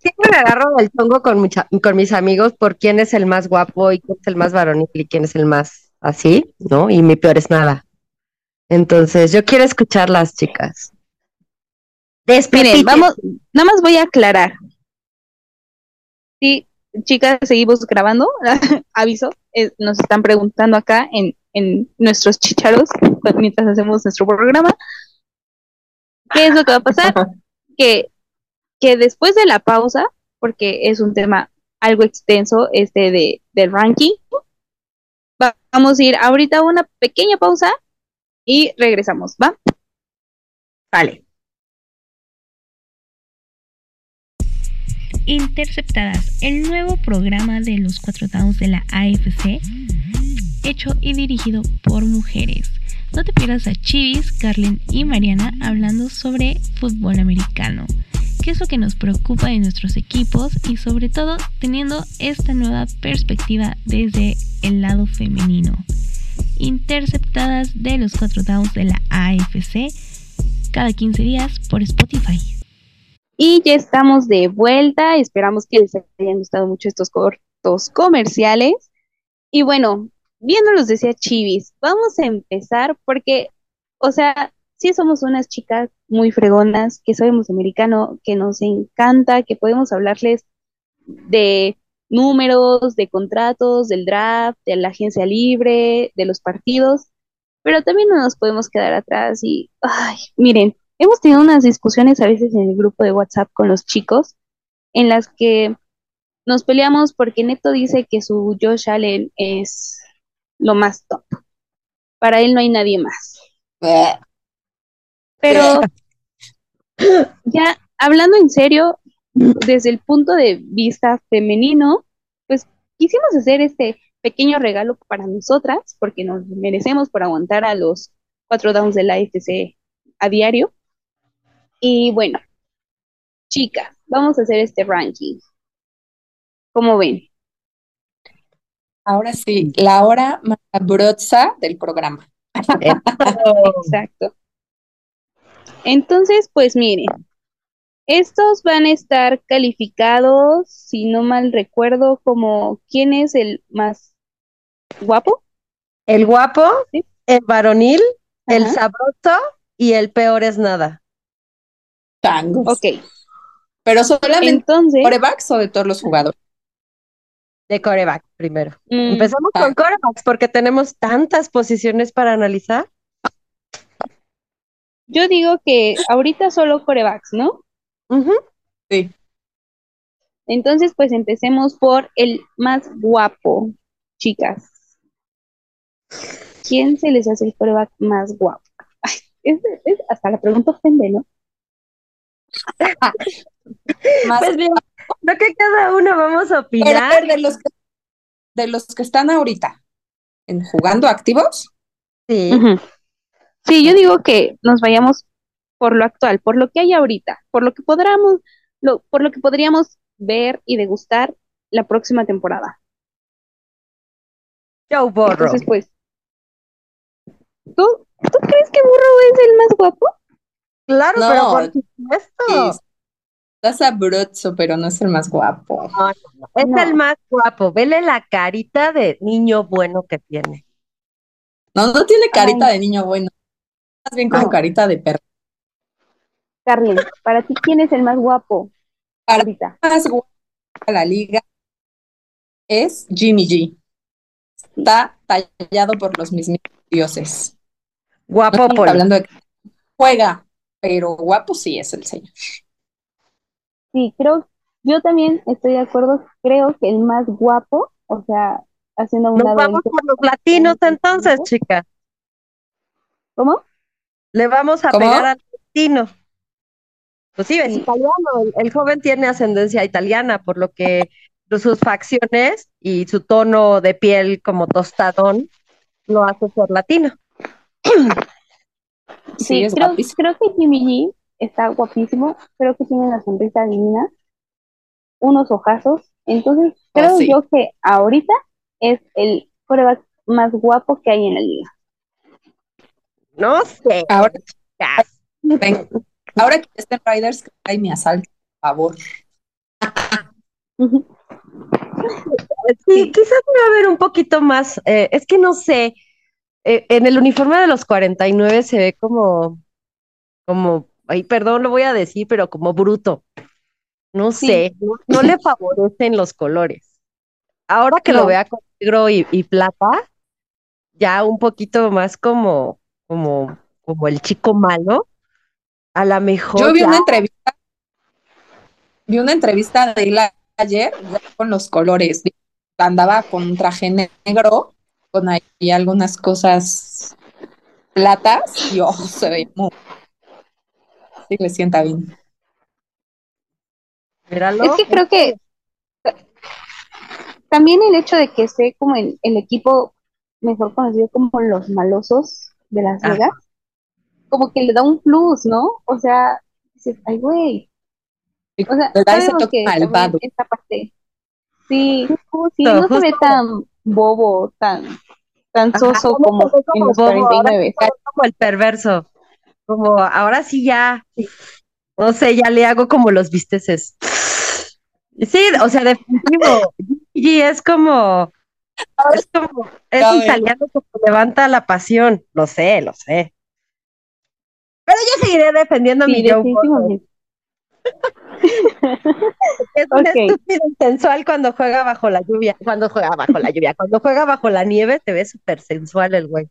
Speaker 2: siempre me agarro del tongo con, mucha- con mis amigos por quién es el más guapo y quién es el más varonil y quién es el más así, ¿no? Y mi peor es nada. Entonces, yo quiero escuchar las chicas. Despepiten.
Speaker 1: vamos, nada más voy a aclarar. Sí, chicas, seguimos grabando. Aviso, eh, nos están preguntando acá en, en nuestros chicharos pues, mientras hacemos nuestro programa. ¿Qué es lo que va a pasar? Que, que después de la pausa, porque es un tema algo extenso este de, del ranking, va- vamos a ir ahorita a una pequeña pausa y regresamos, ¿va?
Speaker 2: Vale.
Speaker 4: Interceptadas, el nuevo programa de los cuatro downs de la AFC, hecho y dirigido por mujeres. No te pierdas a Chivis, Carlin y Mariana hablando sobre fútbol americano, qué es lo que nos preocupa de nuestros equipos y sobre todo teniendo esta nueva perspectiva desde el lado femenino. Interceptadas de los cuatro downs de la AFC, cada 15 días por Spotify.
Speaker 1: Y ya estamos de vuelta. Esperamos que les hayan gustado mucho estos cortos comerciales. Y bueno, viéndolos decía Chivis, vamos a empezar porque, o sea, sí somos unas chicas muy fregonas, que sabemos americano, que nos encanta, que podemos hablarles de números, de contratos, del draft, de la agencia libre, de los partidos, pero también no nos podemos quedar atrás y, ay, miren, hemos tenido unas discusiones a veces en el grupo de WhatsApp con los chicos en las que nos peleamos porque Neto dice que su Josh Allen es lo más top. Para él no hay nadie más. Pero ya hablando en serio, desde el punto de vista femenino, pues quisimos hacer este pequeño regalo para nosotras, porque nos merecemos por aguantar a los cuatro downs de la FC a diario. Y bueno, chicas, vamos a hacer este ranking. ¿Cómo ven?
Speaker 3: Ahora sí, la hora macabrosa del programa.
Speaker 1: Exacto. Entonces, pues miren, estos van a estar calificados, si no mal recuerdo, como quién es el más guapo.
Speaker 2: El guapo,
Speaker 1: Sí.
Speaker 2: el varonil, el sabroso y el peor es nada.
Speaker 3: Tangos.
Speaker 1: Ok,
Speaker 3: Pero solamente
Speaker 1: entonces,
Speaker 3: corebacks o de todos los jugadores.
Speaker 2: De coreback primero.
Speaker 1: mm,
Speaker 2: Empezamos
Speaker 3: ah.
Speaker 2: con corebacks porque tenemos tantas posiciones para analizar.
Speaker 1: Yo digo que ahorita solo corebacks, ¿no?
Speaker 2: Ujú.
Speaker 3: Sí.
Speaker 1: Entonces, pues empecemos por el más guapo, chicas. ¿Quién se les hace el coreback más guapo? Ay, es- es- hasta la pregunta ofende, ¿no?
Speaker 2: Pues bien, creo que cada uno vamos a opinar.
Speaker 3: ver, de los que, de los que están ahorita en jugando activos,
Speaker 2: Sí.
Speaker 1: Sí, yo digo que nos vayamos por lo actual, por lo que hay ahorita, por lo que podríamos, lo, por lo que podríamos ver y degustar la próxima temporada.
Speaker 2: Joe Burrow.
Speaker 1: Entonces, pues, ¿tú, ¿tú crees que Burrow es el más guapo?
Speaker 2: Claro,
Speaker 3: No,
Speaker 2: pero por supuesto.
Speaker 3: está sabroso, pero no es el más guapo.
Speaker 2: Es
Speaker 1: No.
Speaker 2: el más guapo. Vele la carita de niño bueno que tiene.
Speaker 3: No, no tiene carita
Speaker 1: Ay.
Speaker 3: de niño bueno, más bien como
Speaker 1: No.
Speaker 3: carita de perro.
Speaker 1: Carly, para ti, ¿quién es el más guapo
Speaker 3: Para-
Speaker 1: ahorita?
Speaker 3: Más guapo de la liga es Jimmy G. Está tallado por los mismos dioses. No
Speaker 2: Guapo
Speaker 3: estamos
Speaker 2: por
Speaker 3: hablando de que juega, pero guapo sí es el señor.
Speaker 1: Sí, creo, yo también estoy de acuerdo, creo que el más guapo, o sea, haciendo un
Speaker 2: Nos
Speaker 1: lado
Speaker 2: vamos por los latinos entonces, chicas.
Speaker 1: ¿Cómo?
Speaker 2: Le vamos a
Speaker 3: ¿Cómo?
Speaker 2: pegar al latino. Pues sí, es
Speaker 1: Sí.
Speaker 2: italiano. El, el joven tiene ascendencia italiana, por lo que sus facciones y su tono de piel como tostadón lo hace ser latino.
Speaker 3: Sí,
Speaker 1: Sí,
Speaker 3: es
Speaker 1: creo,
Speaker 3: guapísimo.
Speaker 1: creo que Jimmy G está guapísimo, creo que tiene una sonrisa divina, unos ojazos, entonces creo
Speaker 3: Oh, sí.
Speaker 1: yo que ahorita es el quarterback más guapo que hay en la liga.
Speaker 2: No sé.
Speaker 3: Ahora, ahora que estén Riders, que trae mi asalto, por favor.
Speaker 2: Sí, quizás me va a ver un poquito más. eh, es que no sé. Eh, en el uniforme de los 49 se ve como, como, ay, perdón, lo voy a decir, pero como bruto. No
Speaker 1: Sí.
Speaker 2: sé, no, no le favorecen los colores. Ahora que lo vea con negro y, y plata, ya un poquito más como, como, como el chico malo, a lo mejor
Speaker 3: Yo vi
Speaker 2: ya-
Speaker 3: una entrevista, vi una entrevista de él ayer ya con los colores. Andaba con un traje negro, con ahí algunas cosas platas y oh, se ve muy. Sí, le sienta bien.
Speaker 2: míralo.
Speaker 1: Es que creo que también el hecho de que esté como el, el equipo mejor conocido como los malosos de Las. Vegas, como que le da un plus, ¿no? O sea, dices, ay, güey. O sea,
Speaker 3: Le da ese
Speaker 1: sabemos
Speaker 3: toque
Speaker 1: que
Speaker 3: malvado.
Speaker 1: esta parte, sí,
Speaker 2: Justo,
Speaker 1: sí, no se ve tan bobo, tan, tan soso como
Speaker 2: se ve
Speaker 1: en
Speaker 2: como
Speaker 1: los
Speaker 2: bobo, ahora
Speaker 1: 49.
Speaker 2: se ve como el perverso. Como ahora sí ya, no sé, ya le hago como los visteces. Sí, o sea, definitivo. Y es como, es como, es italiano que levanta la pasión. Lo sé, lo sé. Pero yo seguiré defendiendo
Speaker 1: Sí,
Speaker 2: mi Joe es un estúpido sensual cuando juega bajo la lluvia. Cuando juega bajo la lluvia, cuando juega bajo la nieve, te ve súper sensual el güey.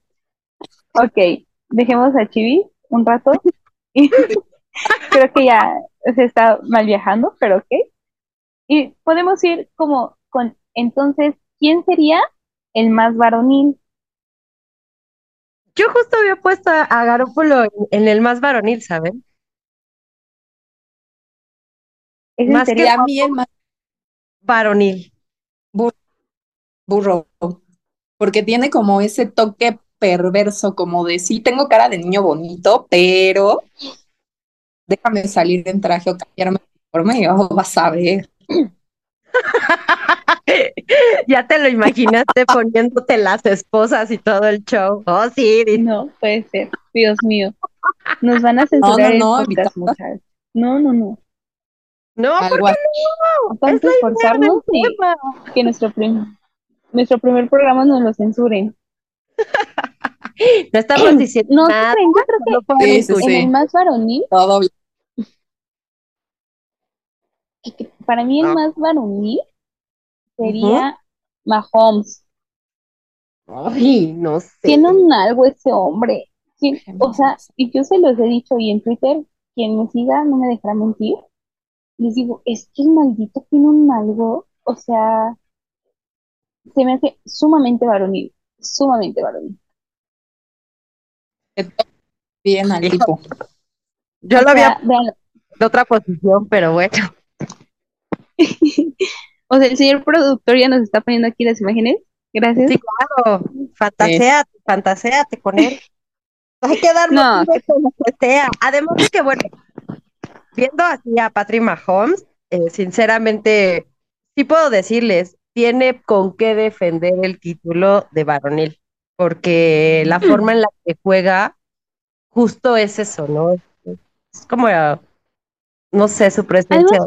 Speaker 1: Ok, dejemos a Chibi un rato. Creo que ya se está mal viajando, pero ok. Y podemos ir como con, entonces, ¿quién sería el más varonil?
Speaker 2: Yo justo había puesto a, en, en el más varonil, ¿saben?
Speaker 1: ¿Es en
Speaker 2: Más
Speaker 1: serio?
Speaker 3: Y a mí el más
Speaker 2: Varonil.
Speaker 3: burro, porque tiene como ese toque perverso, como de sí, tengo cara de niño bonito, pero déjame salir en traje o cambiarme de forma y oh, vas a ver.
Speaker 2: Ya te lo imaginaste poniéndote las esposas y todo el show. Oh, sí,
Speaker 1: No, puede ser. Dios mío. Nos van a censurar
Speaker 3: no,
Speaker 1: muchachos. No, no, no.
Speaker 2: No, porque
Speaker 3: así.
Speaker 1: Vamos a esforzarnos y que nuestro, prim- nuestro primer programa nos lo censuren.
Speaker 2: No estamos diciendo
Speaker 1: No,
Speaker 2: nada.
Speaker 1: ¿qué creen? Yo creo que
Speaker 2: no
Speaker 3: Sí, sí,
Speaker 1: en
Speaker 3: sí.
Speaker 1: el más varonil,
Speaker 3: Todo bien.
Speaker 1: que para mí el
Speaker 2: No.
Speaker 1: más varonil sería Mahomes.
Speaker 2: Ay, no sé.
Speaker 1: Tiene un algo ese hombre. ¿Quién- o sea, y yo se los he dicho y en Twitter, quien me siga no me dejará mentir. Les digo, es que el maldito tiene un algo, o sea, se me hace sumamente varonil, sumamente varonil.
Speaker 5: Bien al tipo.
Speaker 2: Yo
Speaker 1: O
Speaker 2: lo había
Speaker 1: vean,
Speaker 2: de otra posición, pero bueno.
Speaker 1: o sea, el señor productor ya nos está poniendo aquí las imágenes. Gracias.
Speaker 2: Sí, claro. Fantaseate, fantaseate con él. Hay que dar
Speaker 1: No,
Speaker 2: motivos como que sea. Además de que, bueno, viendo así a Patrick Mahomes, eh, sinceramente, sí puedo decirles, tiene con qué defender el título de varonil, porque la forma en la que juega justo es eso, ¿no? Es como, no sé, su presencia.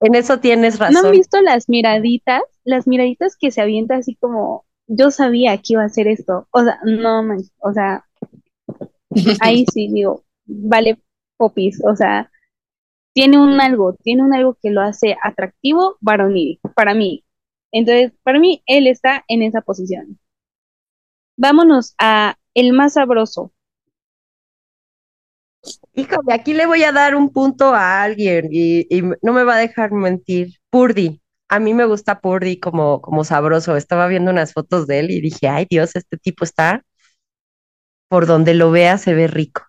Speaker 2: En eso tienes
Speaker 1: ¿No han
Speaker 2: razón.
Speaker 1: visto las miraditas? Las miraditas que se avienta así como, yo sabía que iba a hacer esto. O sea, no, man, o sea, ahí sí digo, vale popis, o sea, tiene un algo, tiene un algo que lo hace atractivo, varonil, para mí. Entonces, para mí, él está en esa posición. Vámonos a el más sabroso.
Speaker 2: Híjole, aquí le voy a dar un punto a alguien y, y no me va a dejar mentir. Purdy. A mí me gusta Purdy como, como sabroso. Estaba viendo unas fotos de él y dije, ay Dios, este tipo está, por donde lo vea se ve rico.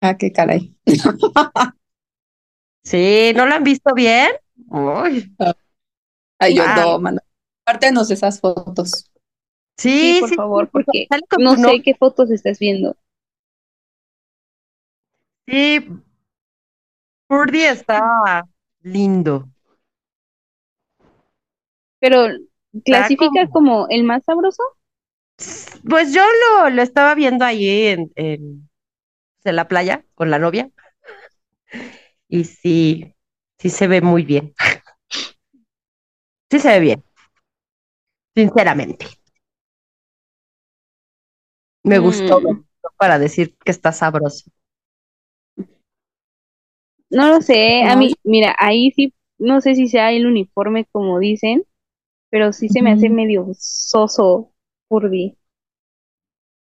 Speaker 5: Ah, qué caray.
Speaker 2: Sí, ¿no lo han visto bien? Uy,
Speaker 5: Ay, yo
Speaker 2: Ah.
Speaker 5: no, mano. Compártenos esas fotos.
Speaker 1: Sí,
Speaker 2: sí,
Speaker 1: por
Speaker 2: sí,
Speaker 1: favor, porque no sé qué fotos estás viendo.
Speaker 2: Sí, Purdy está lindo.
Speaker 1: Pero, ¿clasifica
Speaker 2: como-
Speaker 1: como el más sabroso?
Speaker 2: Pues yo lo, lo estaba viendo allí en, en, en la playa con la novia y sí, sí se ve muy bien. Sí se ve bien, sinceramente. Me gustó,
Speaker 1: Mm.
Speaker 2: gustó para decir que está sabroso.
Speaker 1: No lo sé, a mí, mira, ahí sí, no sé si sea el uniforme como dicen, pero sí se me hace medio soso Furby.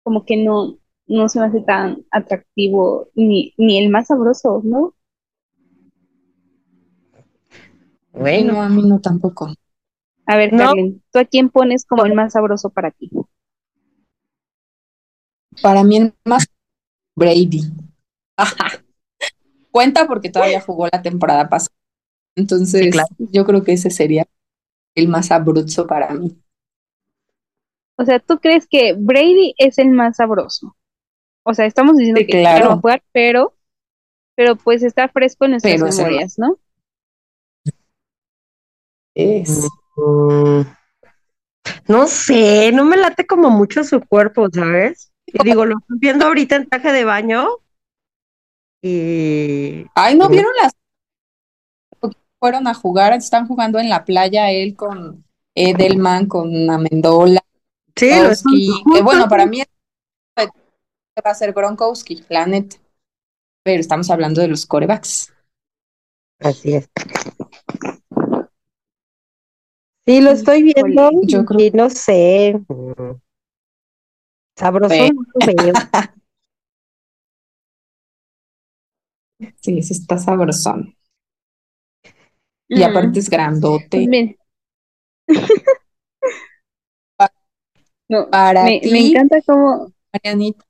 Speaker 1: Como que no, no se me hace tan atractivo, ni, ni el más sabroso, ¿no?
Speaker 2: Bueno,
Speaker 5: no, a mí no tampoco.
Speaker 1: A ver,
Speaker 2: No.
Speaker 1: Carlen, ¿tú a quién pones como el más sabroso para ti?
Speaker 5: Para mí el más Brady. Ajá. Cuenta porque todavía jugó la temporada pasada. Entonces,
Speaker 2: Sí, claro.
Speaker 5: yo creo que ese sería el más abruzzo para mí.
Speaker 1: O sea, ¿tú crees que Brady es el más sabroso? O sea, estamos diciendo
Speaker 5: Sí,
Speaker 1: que ya no va
Speaker 5: claro.
Speaker 1: a jugar, pero, pero pues está fresco en nuestras
Speaker 5: Pero es
Speaker 1: memorias, ¿no?
Speaker 5: Es.
Speaker 2: mm, no sé, no me late como mucho su cuerpo, ¿sabes? Y digo, lo estoy viendo ahorita en traje de baño y
Speaker 5: Ay, ¿no vieron las? Fueron a jugar, están jugando en la playa él con Edelman, con Amendola,
Speaker 2: sí, estoy-
Speaker 5: que bueno, para mí va a ser Gronkowski, la neta. Pero estamos hablando de los corebacks.
Speaker 2: Así es. Sí, lo estoy viendo
Speaker 5: yo creo-
Speaker 2: y no sé. Sabroso no veo.
Speaker 5: Sí, sí está sabrosón. Y
Speaker 1: Mm,
Speaker 5: aparte es grandote.
Speaker 1: pues bien. No,
Speaker 5: Para
Speaker 1: me, me encanta cómo,
Speaker 5: Marianita,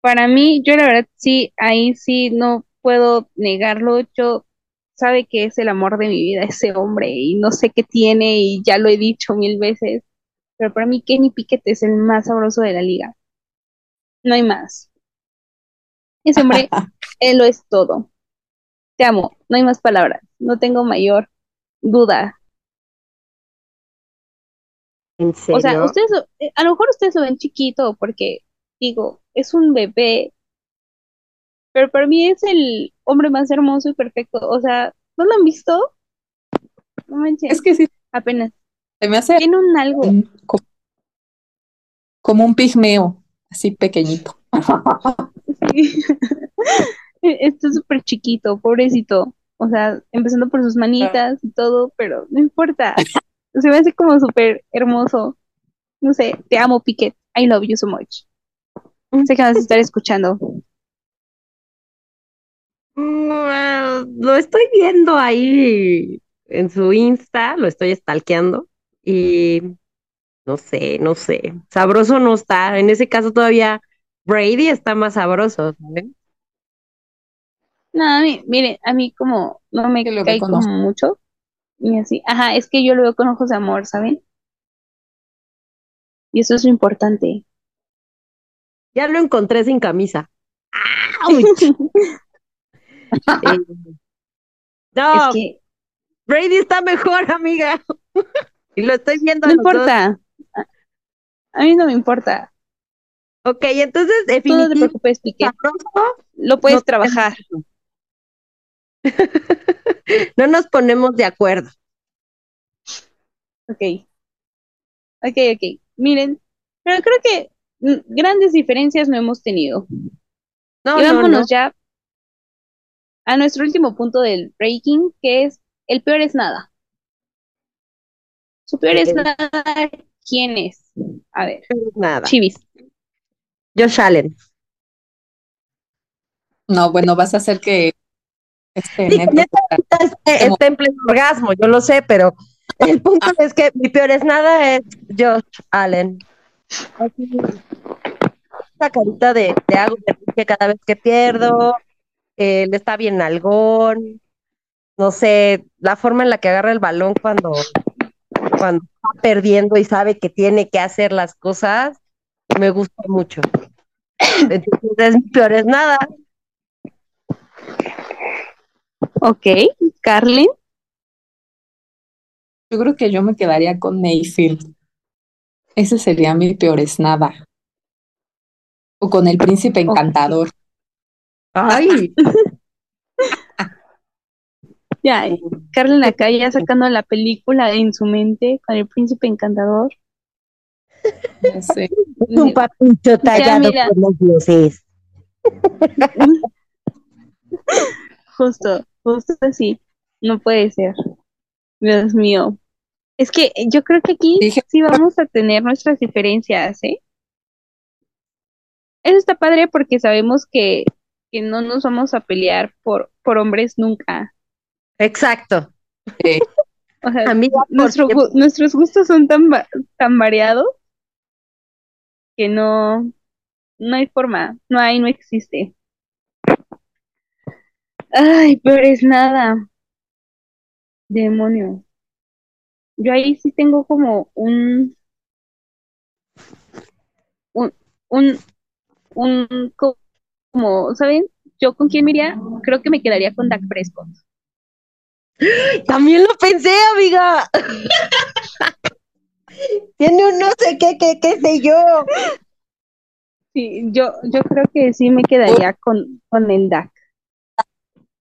Speaker 1: Para mí, yo la verdad sí, ahí sí no puedo negarlo. Yo sabe que es el amor de mi vida ese hombre y no sé qué tiene y ya lo he dicho mil veces, pero para mí Kenny Pickett es el más sabroso de la liga. No hay más. Ese hombre, él lo es todo. Te amo, no hay más palabras, no tengo mayor duda.
Speaker 2: ¿En
Speaker 1: O sea,
Speaker 2: serio?
Speaker 1: ustedes, eh, a lo mejor ustedes lo ven chiquito porque, digo, es un bebé, pero para mí es el hombre más hermoso y perfecto. O sea, ¿no lo han visto? No manches,
Speaker 5: es que sí,
Speaker 1: apenas.
Speaker 5: se me hace
Speaker 1: Tiene un algo.
Speaker 5: como, como un pigmeo, así pequeñito.
Speaker 1: Sí. Está súper chiquito, pobrecito. O sea, empezando por sus manitas y todo, pero no importa. Se me hace como súper hermoso. No sé, te amo, Piquet. I love you so much. Sé que vas a estar escuchando.
Speaker 2: Mm, ah, Lo estoy viendo ahí en su Insta, lo estoy stalkeando y no sé, no sé. Sabroso no está. En ese caso todavía Brady está más sabroso, ¿saben?
Speaker 1: No, a mí, miren, a mí como no me
Speaker 5: lo
Speaker 1: cae como mucho. Y así, ajá, es que yo lo veo con ojos de amor, ¿saben? Y eso es lo importante.
Speaker 2: Ya lo encontré sin camisa. ¡Auch! Eh, no,
Speaker 1: Es que
Speaker 2: Brady está mejor, amiga. Y lo estoy viendo
Speaker 1: no
Speaker 2: a los dos.
Speaker 1: importa. A, mí no me importa.
Speaker 2: Ok, entonces
Speaker 1: Tú no te
Speaker 2: definitivamente
Speaker 1: preocupes, Piqué.
Speaker 2: sabroso.
Speaker 1: Lo puedes
Speaker 2: no
Speaker 1: trabajar.
Speaker 2: No nos ponemos de acuerdo.
Speaker 1: Ok. Ok, ok. Miren, pero creo que grandes diferencias no hemos tenido.
Speaker 2: No,
Speaker 1: y vámonos
Speaker 2: no.
Speaker 1: ya a nuestro último punto del breaking, que es el peor es nada. Su peor es nada, ¿quién es? A ver,
Speaker 2: Nada.
Speaker 1: Chivis.
Speaker 2: Josh Allen.
Speaker 5: No, bueno, vas a hacer que este
Speaker 2: Sí,
Speaker 5: neto
Speaker 2: neta, ahorita está, está en pleno orgasmo, yo lo sé, pero el punto es que mi peor es nada es Josh Allen. Así, esa carita de te hago berrinche cada vez que pierdo, eh, le está bien algón, no sé, la forma en la que agarra el balón cuando, cuando está perdiendo y sabe que tiene que hacer las cosas, me gusta mucho. Entonces, peor es nada.
Speaker 1: Ok, Carlin.
Speaker 5: Yo creo que yo me quedaría con Mayfield. Ese sería mi peor es nada. O con el príncipe encantador.
Speaker 2: Ay,
Speaker 1: Ya, Carlin acá ya sacando la película en su mente con el príncipe encantador.
Speaker 5: No sé.
Speaker 2: un papucho tallado por los dioses.
Speaker 1: Justo, justo así. No puede ser. Dios mío. Es que yo creo que aquí
Speaker 5: Dije-
Speaker 1: sí vamos a tener nuestras diferencias, ¿eh? Eso está padre porque sabemos que, que no nos vamos a pelear por, por hombres nunca.
Speaker 2: Exacto.
Speaker 5: eh,
Speaker 1: O sea,
Speaker 2: Amiga,
Speaker 1: nuestro
Speaker 2: porque-
Speaker 1: nuestros gustos son tan, tan variados que no, no hay forma, no hay, no existe. Ay, pero es nada. Demonio. Yo ahí sí tengo como un, un, un, un, co- como, ¿saben? Yo con quién me iría, creo que me quedaría con Dak Prescott.
Speaker 2: También lo pensé, amiga. Tiene un no sé qué, qué, qué sé yo.
Speaker 1: Sí, yo, yo creo que sí me quedaría con, con el Dak.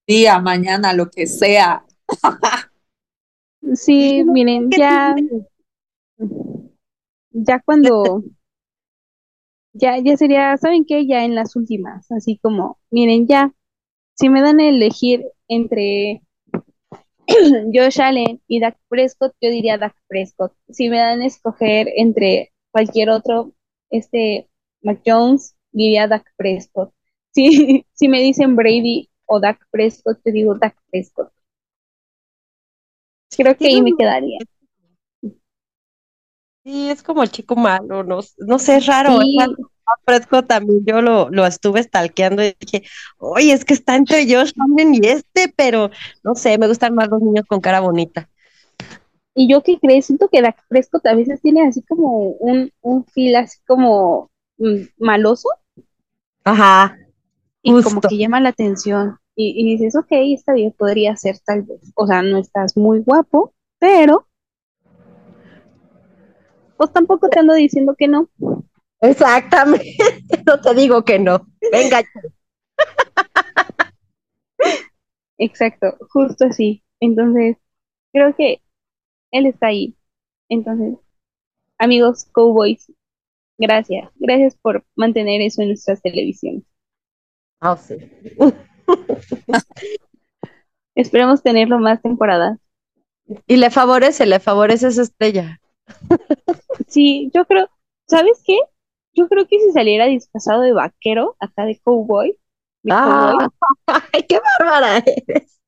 Speaker 5: día, mañana, lo que sea.
Speaker 1: Sí, miren, ya, ya cuando, ya, ya sería, ¿saben qué? Ya en las últimas, así como, miren, ya, si me dan a elegir entre Josh Allen y Dak Prescott, yo diría Dak Prescott. Si me dan a escoger entre cualquier otro, este, Mac Jones, diría Dak Prescott. Si, si me dicen Brady o Dak Prescott, te digo Dak Prescott. Creo que ahí me quedaría.
Speaker 2: Sí, es como el chico malo, no, no sé, es raro.
Speaker 1: Sí.
Speaker 2: Fresco también yo lo, lo estuve stalkeando y dije, oye, es que está entre Josh Allen y este, pero no sé, me gustan más los niños con cara bonita.
Speaker 1: Y yo que crees, siento que Dak Prescott a veces tiene así como un, un feel así como mm, maloso
Speaker 2: Ajá,
Speaker 1: y como que llama la atención. Y, y dices, ok, está bien, podría ser tal vez. O sea, no estás muy guapo, pero pues tampoco te ando diciendo que no.
Speaker 2: exactamente. No te digo que no. Venga,
Speaker 1: Exacto, justo así. Entonces, creo que él está ahí. Entonces, amigos Cowboys, gracias. Gracias por mantener eso en nuestras televisiones.
Speaker 2: Ah, sí.
Speaker 1: Esperemos tenerlo más temporadas.
Speaker 2: Y le favorece, le favorece esa estrella.
Speaker 1: Sí, yo creo, ¿sabes qué? yo creo que si saliera disfrazado de vaquero, acá de cowboy, de
Speaker 2: Ah,
Speaker 1: cowboy,
Speaker 2: ¡Ay, qué bárbara eres!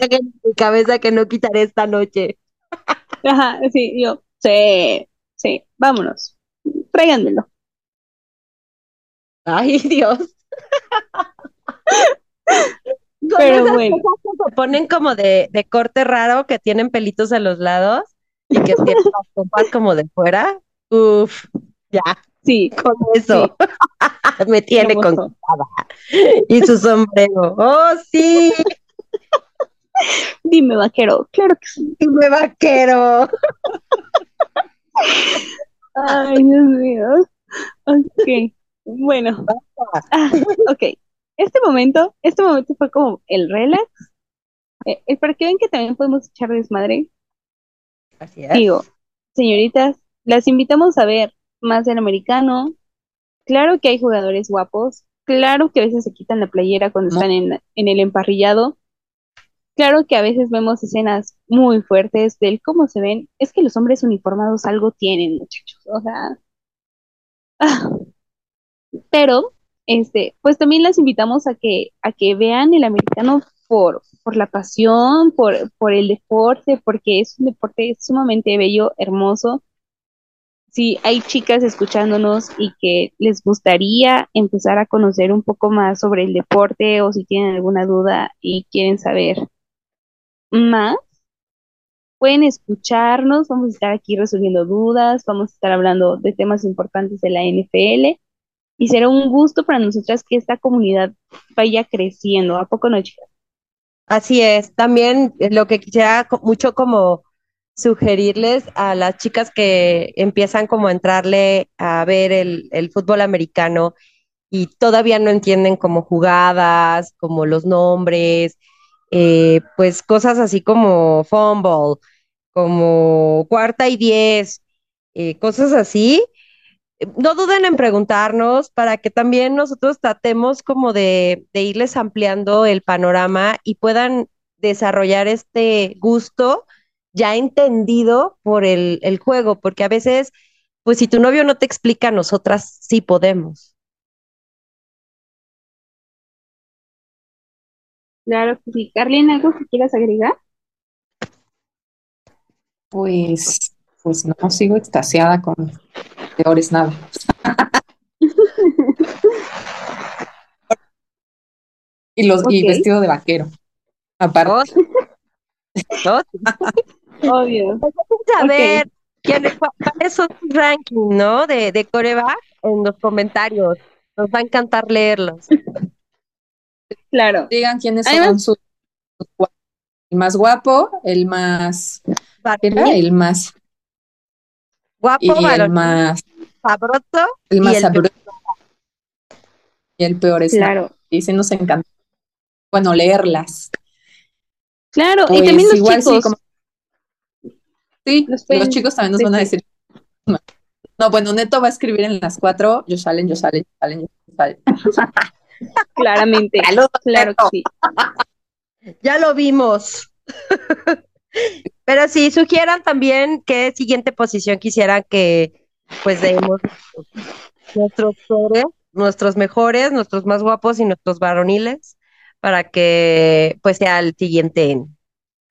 Speaker 2: en mi cabeza que no quitaré esta noche.
Speaker 1: ajá, sí, yo, sí, sí, vámonos, tráiganmelo.
Speaker 2: ¡Ay, Dios!
Speaker 1: Pero
Speaker 2: esas
Speaker 1: bueno.
Speaker 2: cosas que se ponen como de, de corte raro, que tienen pelitos a los lados y que tienen las pompas como de fuera. Uf, ya,
Speaker 1: Sí,
Speaker 2: con eso me tiene conquistada. Y su sombrero. ¡Oh, sí!
Speaker 1: Dime, vaquero, claro que sí.
Speaker 2: ¡Dime vaquero!
Speaker 1: Ay, Dios mío. Ok, bueno. Ah, ok, este momento, este momento fue como el relax. Eh, eh, para que vean que también podemos echar desmadre.
Speaker 2: Así es.
Speaker 1: Digo, señoritas, las invitamos a ver más del americano. Claro que hay jugadores guapos. Claro que a veces se quitan la playera cuando
Speaker 5: No.
Speaker 1: están en, en el emparrillado. Claro que a veces vemos escenas muy fuertes del cómo se ven. Es que los hombres uniformados algo tienen, muchachos. O sea. ah. Pero, este, pues también las invitamos a que, a que vean el americano por, por la pasión, por, por el deporte, porque es un deporte sumamente bello, hermoso. Si hay chicas escuchándonos y que les gustaría empezar a conocer un poco más sobre el deporte o si tienen alguna duda y quieren saber más, pueden escucharnos, vamos a estar aquí resolviendo dudas, vamos a estar hablando de temas importantes de la NFL y será un gusto para nosotras que esta comunidad vaya creciendo. ¿A poco no, chicas?
Speaker 2: Así es. También lo que quisiera mucho como sugerirles a las chicas que empiezan como a entrarle a ver el, el fútbol americano y todavía no entienden como jugadas, como los nombres, eh, pues cosas así como fumble, como cuarta y diez, eh, cosas así. No duden en preguntarnos para que también nosotros tratemos como de, de irles ampliando el panorama y puedan desarrollar este gusto ya entendido por el, el juego, porque a veces, pues si tu novio no te explica, nosotras sí podemos.
Speaker 1: Claro que sí. Carlin, ¿algo que quieras agregar?
Speaker 5: Pues, pues no, sigo extasiada con peores nada. Y los, y
Speaker 1: Ok.
Speaker 5: vestido de vaquero. Aparte.
Speaker 2: ¿No?
Speaker 1: Obvio.
Speaker 2: Saber quiénes- cua- cuáles son sus rankings, ¿no? De, de coreback en los comentarios. Nos va a encantar leerlos.
Speaker 1: Claro.
Speaker 5: Digan quiénes son sus, el más guapo, el más, ¿qué era?
Speaker 2: Varonil,
Speaker 5: El más,
Speaker 2: guapo,
Speaker 5: y el más,
Speaker 2: sabroso
Speaker 5: el
Speaker 2: y
Speaker 5: más
Speaker 2: el
Speaker 5: sabroso. Y el peor es.
Speaker 1: Claro.
Speaker 5: Y sí nos encanta. Bueno, leerlas.
Speaker 1: Claro.
Speaker 5: Pues
Speaker 1: y también los
Speaker 5: igual sí,
Speaker 1: chicos.
Speaker 5: como- Sí,
Speaker 1: Los
Speaker 5: chicos también nos van a decir. No, bueno, Neto va a escribir en las cuatro, yo salen, yo salen, yo salen, yo salen.
Speaker 1: Claramente.
Speaker 5: Saludos,
Speaker 1: Claro que sí.
Speaker 2: Ya lo vimos. Pero sí, sugieran también qué siguiente posición quisieran que pues demos nuestros peores, nuestros mejores, nuestros más guapos y nuestros varoniles para que pues sea el siguiente en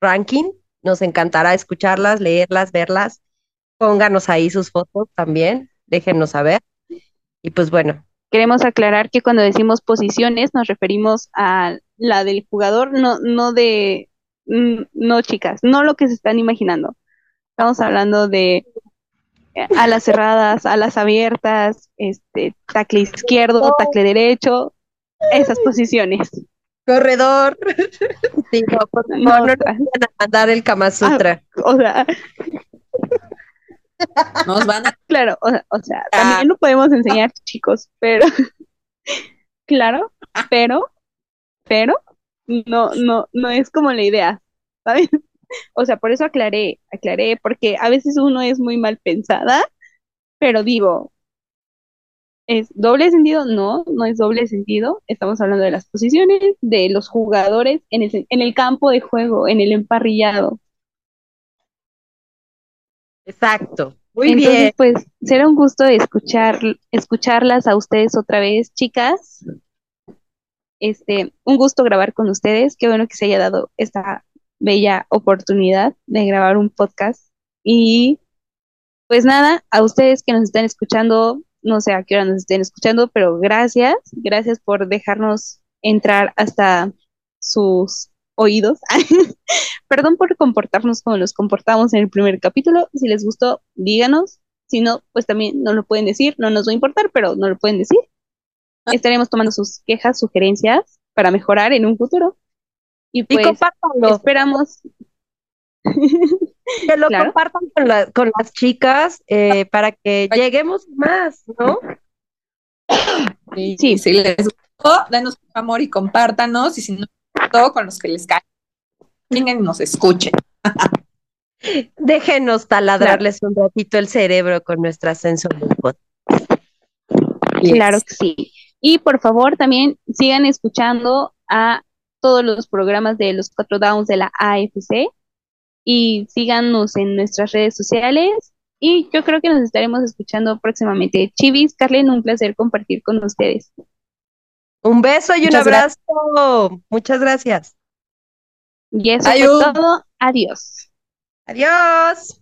Speaker 2: ranking. Nos encantará escucharlas, leerlas, verlas. Pónganos ahí sus fotos también, déjenos saber. Y pues bueno,
Speaker 1: Queremos aclarar que cuando decimos posiciones nos referimos a la del jugador, no, no de, mm, no chicas, no lo que se están imaginando. Estamos hablando de alas cerradas, alas abiertas, este, tacle izquierdo, tacle derecho, esas posiciones.
Speaker 2: corredor. Sí, no, por favor,
Speaker 1: No,
Speaker 2: no nos vayan a mandar el Kama Sutra.
Speaker 1: O sea,
Speaker 5: Nos van a
Speaker 1: claro, o, sea- o sea, también lo podemos enseñar, chicos, pero, claro, pero, pero, no, no, no es como la idea, ¿sabes? O sea, por eso aclaré, aclaré, porque a veces uno es muy mal pensada, pero digo, ¿es doble sentido? No, no es doble sentido. Estamos hablando de las posiciones, de los jugadores en el, en el campo de juego, en el emparrillado.
Speaker 2: Exacto. Muy
Speaker 1: Entonces,
Speaker 2: bien.
Speaker 1: pues será un gusto escuchar, escucharlas a ustedes otra vez, chicas. Este, un gusto grabar con ustedes. Qué bueno que se haya dado esta bella oportunidad de grabar un podcast. Y pues nada, a ustedes que nos están escuchando, no sé a qué hora nos estén escuchando, pero gracias, gracias por dejarnos entrar hasta sus oídos. Perdón por comportarnos como nos comportamos en el primer capítulo. Si les gustó, díganos. Si no, pues también no lo pueden decir. No nos va a importar, pero no lo pueden decir. Estaremos tomando sus quejas, sugerencias para mejorar en un futuro. Y
Speaker 2: Y
Speaker 1: pues
Speaker 2: compártanlo,
Speaker 1: esperamos.
Speaker 2: que lo
Speaker 1: claro.
Speaker 2: compartan con, la- con las chicas eh, para que lleguemos más, ¿no?
Speaker 5: Y
Speaker 1: Sí.
Speaker 5: si les gustó, denos mucho amor y compártanos. Y si no les gustó, con los que les cae, vengan y nos escuchen.
Speaker 2: Déjenos taladrarles un ratito el cerebro con nuestra ascenso.
Speaker 1: Claro que sí. Y por favor, también sigan escuchando a todos los programas de los cuatro downs de la AFC y síganos en nuestras redes sociales. Y yo creo que nos estaremos escuchando próximamente. Chivis, Carlen, un placer compartir con ustedes.
Speaker 2: Un beso y un
Speaker 5: gracias.
Speaker 2: abrazo. Muchas gracias.
Speaker 1: Y eso fue todo. Adiós.
Speaker 2: Adiós.